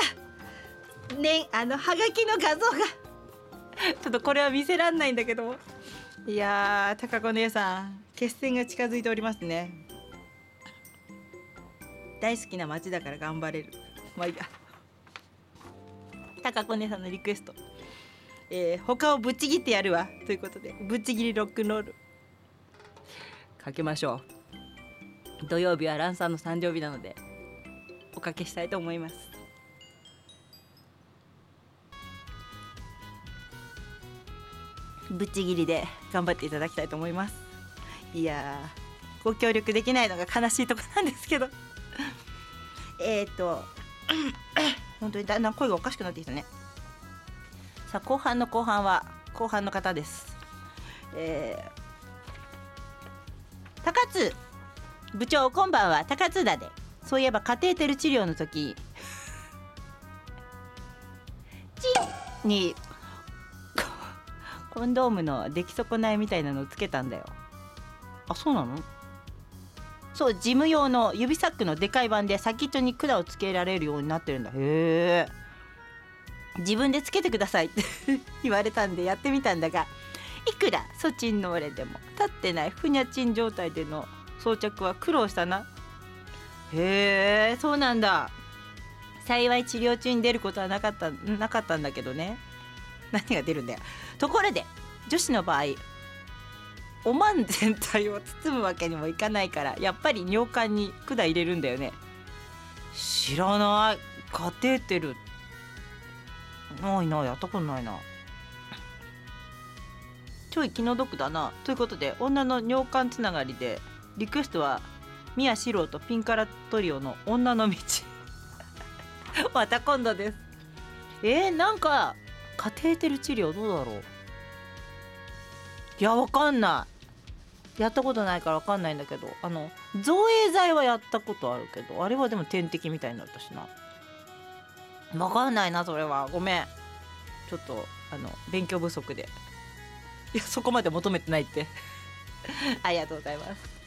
ねあのハガキの画像が。ちょっとこれは見せらんないんだけど。いやー高子姉さん決戦が近づいておりますね。大好きな街だから頑張れる。まあいいや。高子姉さんのリクエスト。えー、他をぶっちぎってやるわ。ということでぶっちぎりロックンロール。かけましょう。土曜日はランさんの誕生日なのでおかけしたいと思います。ぶっちぎりで頑張っていただきたいと思います。いやご協力できないのが悲しいとこなんですけど。えっと 本当にだんだん声がおかしくなってきたね。さあ後半の後半は後半の方です。えー、高津部長今晩は。高津田で。そういえばカテーテル治療の時 チンに コンドームの出来損ないみたいなのをつけたんだよ。あそうなの？そう事務用の指サックのでかい版で先っちょに管をつけられるようになってるんだ。へえ自分でつけてくださいって 言われたんでやってみたんだがいくらそちんの俺でも立ってないふにゃちん状態での装着は苦労したな。へえそうなんだ。幸い治療中に出ることはなかったなかったんだけどね。何が出るんだよ。ところで女子の場合おまん全体を包むわけにもいかないからやっぱり尿管に管入れるんだよね。知らない。カテーテルないなやったことないな。ちょい気の毒だな。ということで女の尿管つながりでリクエストは宮四郎とピンカラトリオの女の道。また今度です。えー、なんかカテーテル治療どうだろう。いやわかんない。やったことないからわかんないんだけどあの造影剤はやったことあるけどあれはでも点滴みたいになったしな。わかんないなそれは。ごめん。ちょっとあの勉強不足で。いやそこまで求めてないって。ありがとうございます。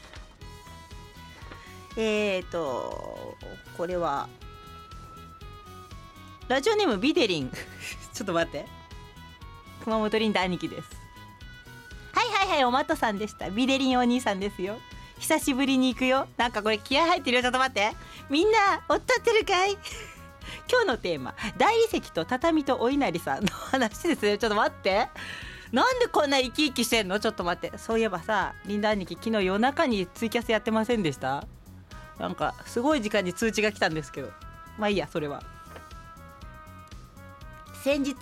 えーとこれはラジオネームビデリン。ちょっと待って。熊本リンダ兄貴です。はいおまとさんでした。ビデリンお兄さんですよ。久しぶりに行くよ。なんかこれ気合入ってるよ。ちょっと待って。みんなおったってるかい？今日のテーマ。大理石と畳とお稲荷さんの話ですよ。ちょっと待って。なんでこんな生き生きしてんの？ちょっと待って。そういえばさリンダ兄貴昨日夜中にツイキャスやってませんでした？なんかすごい時間に通知が来たんですけど。まあいいやそれは。先日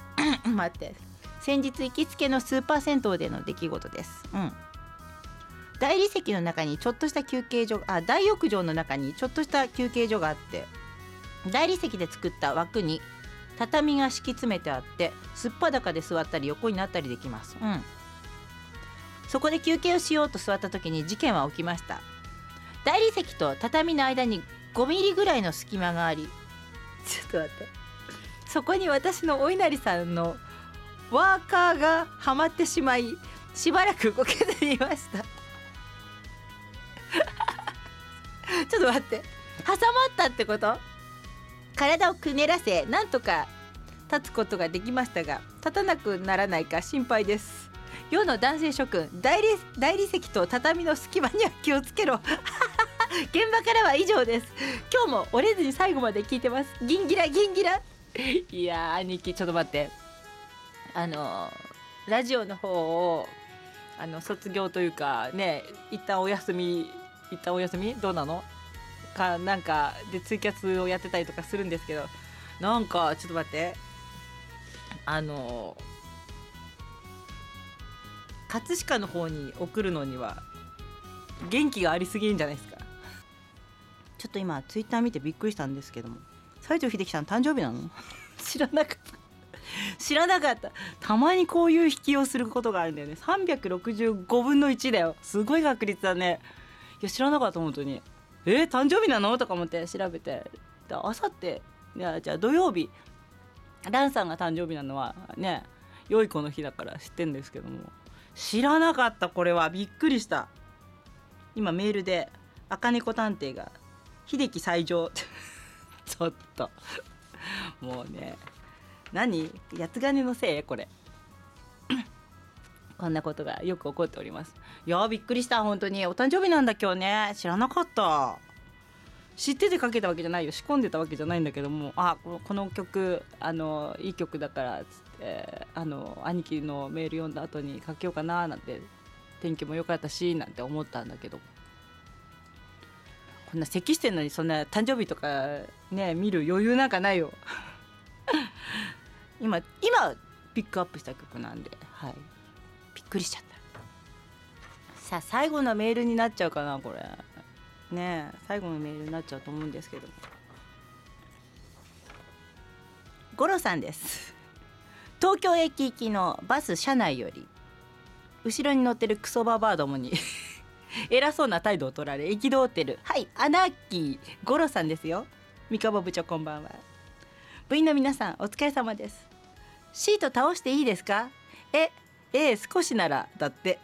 待って。先日行きつけのスーパー銭湯での出来事です。うん。大理石の中にちょっとした休憩所あ大浴場の中にちょっとした休憩所があって大理石で作った枠に畳が敷き詰めてあってすっぱだかで座ったり横になったりできます。うん。そこで休憩をしようと座った時に事件は起きました。大理石と畳の間に5ミリぐらいの隙間がありちょっと待って。そこに私のお稲荷さんのワーカーがはまってしまいしばらく動けずにいました。ちょっと待って。挟まったってこと？体をくねらせなんとか立つことができましたが立たなくならないか心配です。世の男性諸君大理大理石と畳の隙間には気をつけろ。現場からは以上です。今日も折れずに最後まで聞いてます。ギンギラギンギラ。いや兄貴ちょっと待って。あのラジオの方をあの卒業というかね一旦お休み一旦お休み？どうなの？かなんかでツイキャスをやってたりとかするんですけどなんかちょっと待って。あの葛飾の方に送るのには元気がありすぎるんじゃないですか？ちょっと今ツイッター見てびっくりしたんですけども西城秀樹さん誕生日なの？知らなかった知らなかった。たまにこういう引きをすることがあるんだよね。365分の1だよ。すごい確率だね。いや知らなかった本当に。えー、誕生日なの？とか思って調べて。あさって。いやじゃあ土曜日。ランさんが誕生日なのはね良い子の日だから知ってんですけども。知らなかったこれは。びっくりした。今メールで「赤猫探偵が秀樹最上」ちょっと。もうね。何？八つ金のせいこれ。こんなことがよく起こっております。いやびっくりした。本当に。お誕生日なんだ今日ね。知らなかった。知っててかけたわけじゃないよ。仕込んでたわけじゃないんだけども。あこの曲あのいい曲だからっつってあの兄貴のメール読んだ後にかけようかななんて天気も良かったしなんて思ったんだけど。こんな咳してんのにそんな誕生日とかね見る余裕なんかないよ。今今ピックアップした曲なんではい。びっくりしちゃった。さあ最後のメールになっちゃうかなこれ。ね最後のメールになっちゃうと思うんですけど。五郎さんです。東京駅行きのバス車内より後ろに乗ってるクソババアどもに 偉そうな態度を取られ憤ってる。はいアナーキー。五郎さんですよ。三河部長こんばんは。部員の皆さんお疲れ様です。シート倒していいですか？えええ少しならだって。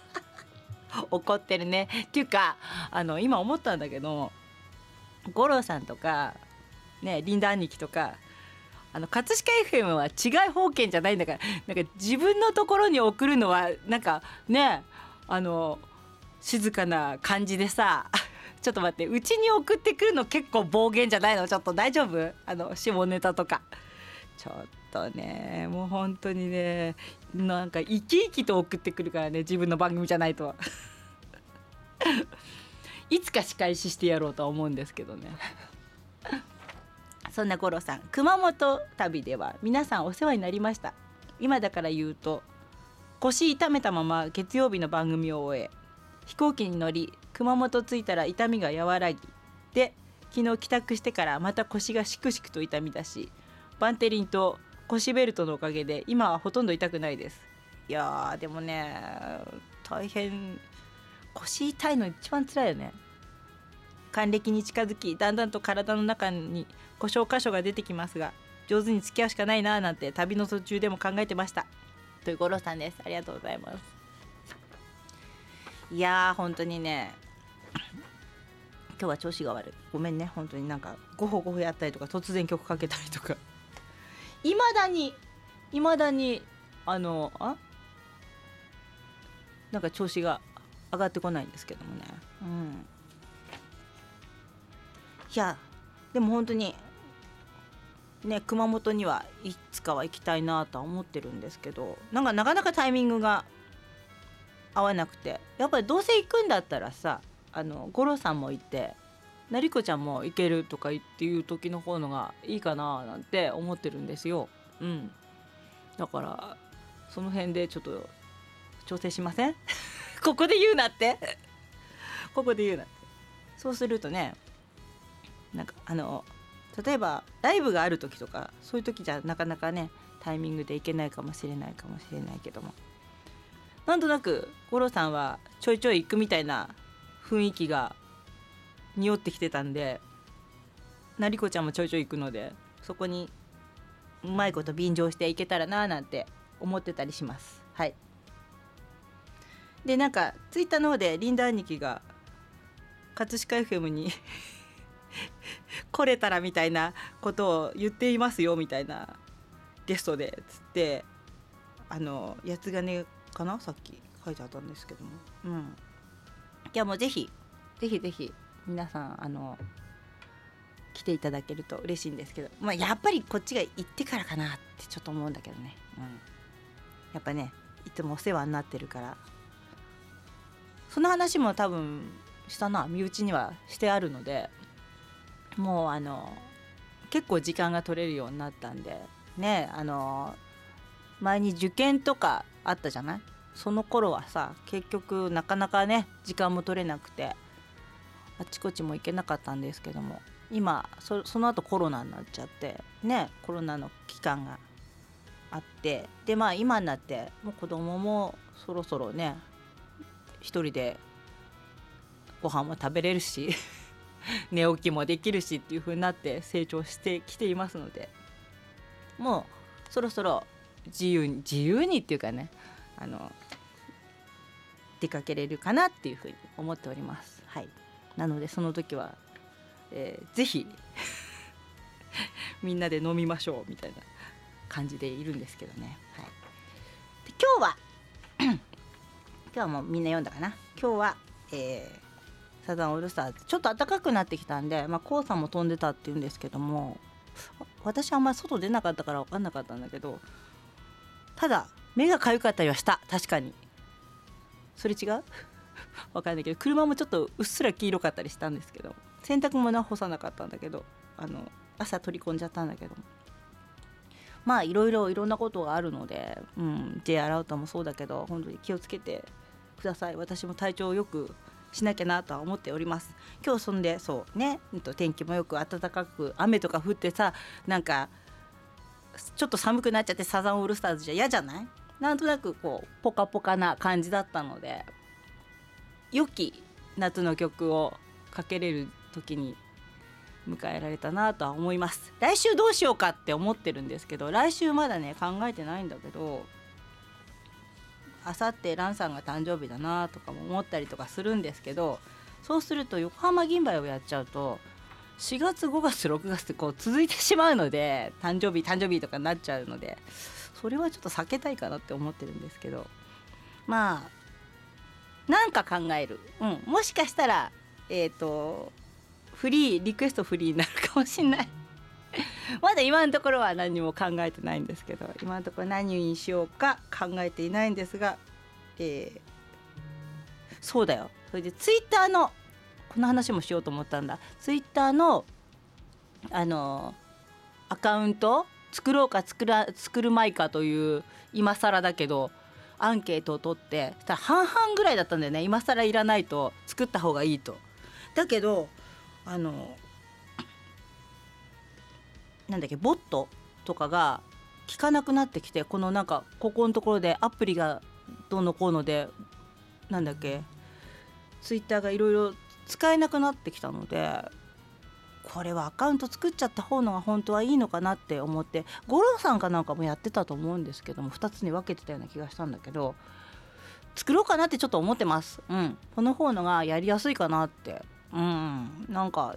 怒ってるね。っていうかあの今思ったんだけど五郎さんとかねリンダ兄貴とかあの葛飾 FM は違い方権じゃないんだからなんか自分のところに送るのはなんかねあの静かな感じでさちょっと待ってうちに送ってくるの結構暴言じゃないの？ちょっと大丈夫？あの下ネタとか。ちょっとねもう本当にねなんか生き生きと送ってくるからね自分の番組じゃないと。いつか仕返ししてやろうとは思うんですけどね。そんな五郎さん熊本旅では皆さんお世話になりました。今だから言うと腰痛めたまま月曜日の番組を終え飛行機に乗り熊本着いたら痛みが和らぎで昨日帰宅してからまた腰がしくしくと痛みだしバンテリンと腰ベルトのおかげで今はほとんど痛くないです。いやでもね大変腰痛いの一番辛いよね。還暦に近づきだんだんと体の中に故障箇所が出てきますが上手に付き合うしかないななんて旅の途中でも考えてました。という五郎さんです。ありがとうございます。いやー本当にね。今日は調子が悪い。ごめんね。本当になんかごほごほやったりとか突然曲かけたりとか。いまだにいまだにあのあ？なんか調子が上がってこないんですけどもね。うん。いやでも本当にね熊本にはいつかは行きたいなとは思ってるんですけどなんかなかなかタイミングが合わなくて。やっぱりどうせ行くんだったらさあの五郎さんもいて成子ちゃんも行けるとかっていう時の方のがいいかななんて思ってるんですよ。うん、だからその辺でちょっと調整しません？ここで言うなって。ここで言うなって。そうするとねなんかあの例えばライブがある時とかそういう時じゃなかなかねタイミングでいけないかもしれないかもしれないけどもなんとなく五郎さんはちょいちょい行くみたいな雰囲気が匂ってきてたんで成子ちゃんもちょいちょい行くのでそこにうまいこと便乗していけたらななんて思ってたりします。はい。でなんかツイッターの方でリンダ兄貴が葛飾 FM に 来れたらみたいなことを言っていますよみたいなゲストでつってあの八つ金かな？さっき書いてあったんですけども。うん。いやもうぜひぜひぜひ皆さんあの来ていただけると嬉しいんですけど、まあ、やっぱりこっちが行ってからかなってちょっと思うんだけどね、うん、やっぱねいつもお世話になってるから。その話も多分したな身内にはしてあるのでもうあの結構時間が取れるようになったんでねあの前に受験とかあったじゃない？その頃はさ結局なかなかね時間も取れなくてあちこちも行けなかったんですけども今そその後コロナになっちゃってねコロナの期間があってでまあ今になってもう子供もそろそろね一人でご飯も食べれるし 寝起きもできるしっていう風になって成長してきていますのでもうそろそろ自由に自由にっていうかねあの出かけれるかなっていうふうに思っております。はい、なのでその時は、えー、ぜひ みんなで飲みましょうみたいな感じでいるんですけどね。はい、で今日は 今日はもうみんな読んだかな今日は、えー、サザンオールスターズちょっと暖かくなってきたんで、まあ、黄砂も飛んでたっていうんですけども私あんまり外出なかったから分かんなかったんだけどただ目が痒かったりはした。確かに。それ違う？わかんないけど車もちょっとうっすら黄色かったりしたんですけど。洗濯物は干さなかったんだけど。あの朝取り込んじゃったんだけど。まあいろいろいろんなことがあるので、うん、J アラウトもそうだけど本当に気をつけてください。私も体調をよくしなきゃなとは思っております。今日そんでそうね天気もよく暖かく雨とか降ってさなんかちょっと寒くなっちゃってサザンオールスターズじゃ嫌じゃない？なんとなくこうポカポカな感じだったので良き夏の曲をかけれる時に迎えられたなとは思います。来週どうしようかって思ってるんですけど来週まだね考えてないんだけどあさって蘭さんが誕生日だなとかも思ったりとかするんですけどそうすると横浜銀杯をやっちゃうと4月5月6月ってこう続いてしまうので誕生日誕生日とかになっちゃうのでそれはちょっと避けたいかなって思ってるんですけど。まあなんか考える、うん、もしかしたらえっ、ー、とフリーリクエストフリーになるかもしんない。まだ今のところは何も考えてないんですけど今のところ何にしようか考えていないんですが、えー、そうだよ。それでツイッターのこの話もしようと思ったんだツイッターのあのアカウント作ろうか作ら作るまいかという今更だけどアンケートを取ってしたら半々ぐらいだったんだよね今更いらないと作った方がいいと。だけどあのなんだっけボットとかが効かなくなってきてこのなんかここのところでアプリがどうのこうのでなんだっけツイッターがいろいろ使えなくなってきたのでこれはアカウント作っちゃった方のが本当はいいのかなって思って五郎さんかなんかもやってたと思うんですけども2つに分けてたような気がしたんだけど作ろうかなってちょっと思ってます。うん、この方のがやりやすいかなって。うん。なんか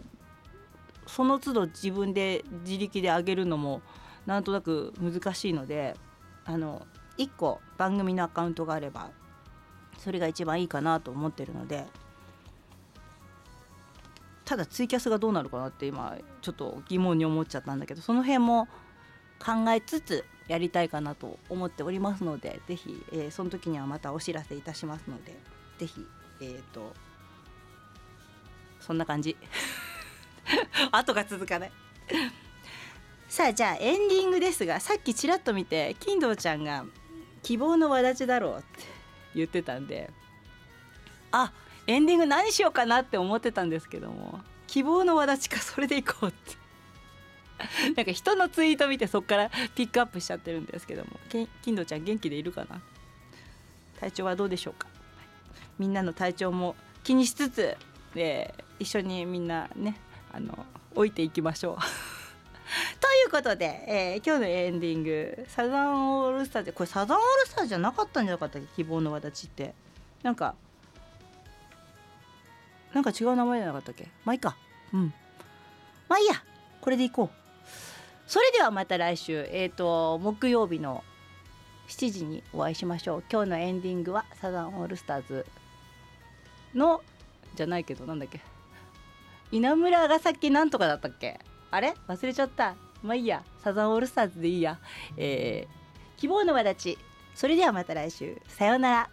その都度自分で自力で上げるのもなんとなく難しいのであの1個番組のアカウントがあればそれが一番いいかなと思ってるのでただツイキャスがどうなるかなって今ちょっと疑問に思っちゃったんだけどその辺も考えつつやりたいかなと思っておりますので是非、えー、その時にはまたお知らせいたしますので是非えっ、ー、とそんな感じ。後が続かない。さあじゃあエンディングですがさっきちらっと見て金堂ちゃんが「希望の轍だろう」って言ってたんであエンディング何しようかなって思ってたんですけども希望の轍かそれでいこうって。なんか人のツイート見てそっからピックアップしちゃってるんですけども金堂ちゃん元気でいるかな？体調はどうでしょうか？みんなの体調も気にしつつで一緒にみんなねあの置いていきましょう。ということで、えー、今日のエンディングサザンオールスターでこれサザンオールスターじゃなかったんじゃなかったっけ？希望の形って。なんかなんか違う名前じゃなかったっけ？まあいいか。うん。まあいいや。これでいこう。それではまた来週。えっ、ー、と木曜日の7時にお会いしましょう。今日のエンディングはサザンオールスターズのじゃないけどなんだっけ？稲村がさっきなんとかだったっけ？あれ？忘れちゃった。まあいいや。サザンオールスターズでいいや。えー、希望の輪立ち。それではまた来週。さようなら。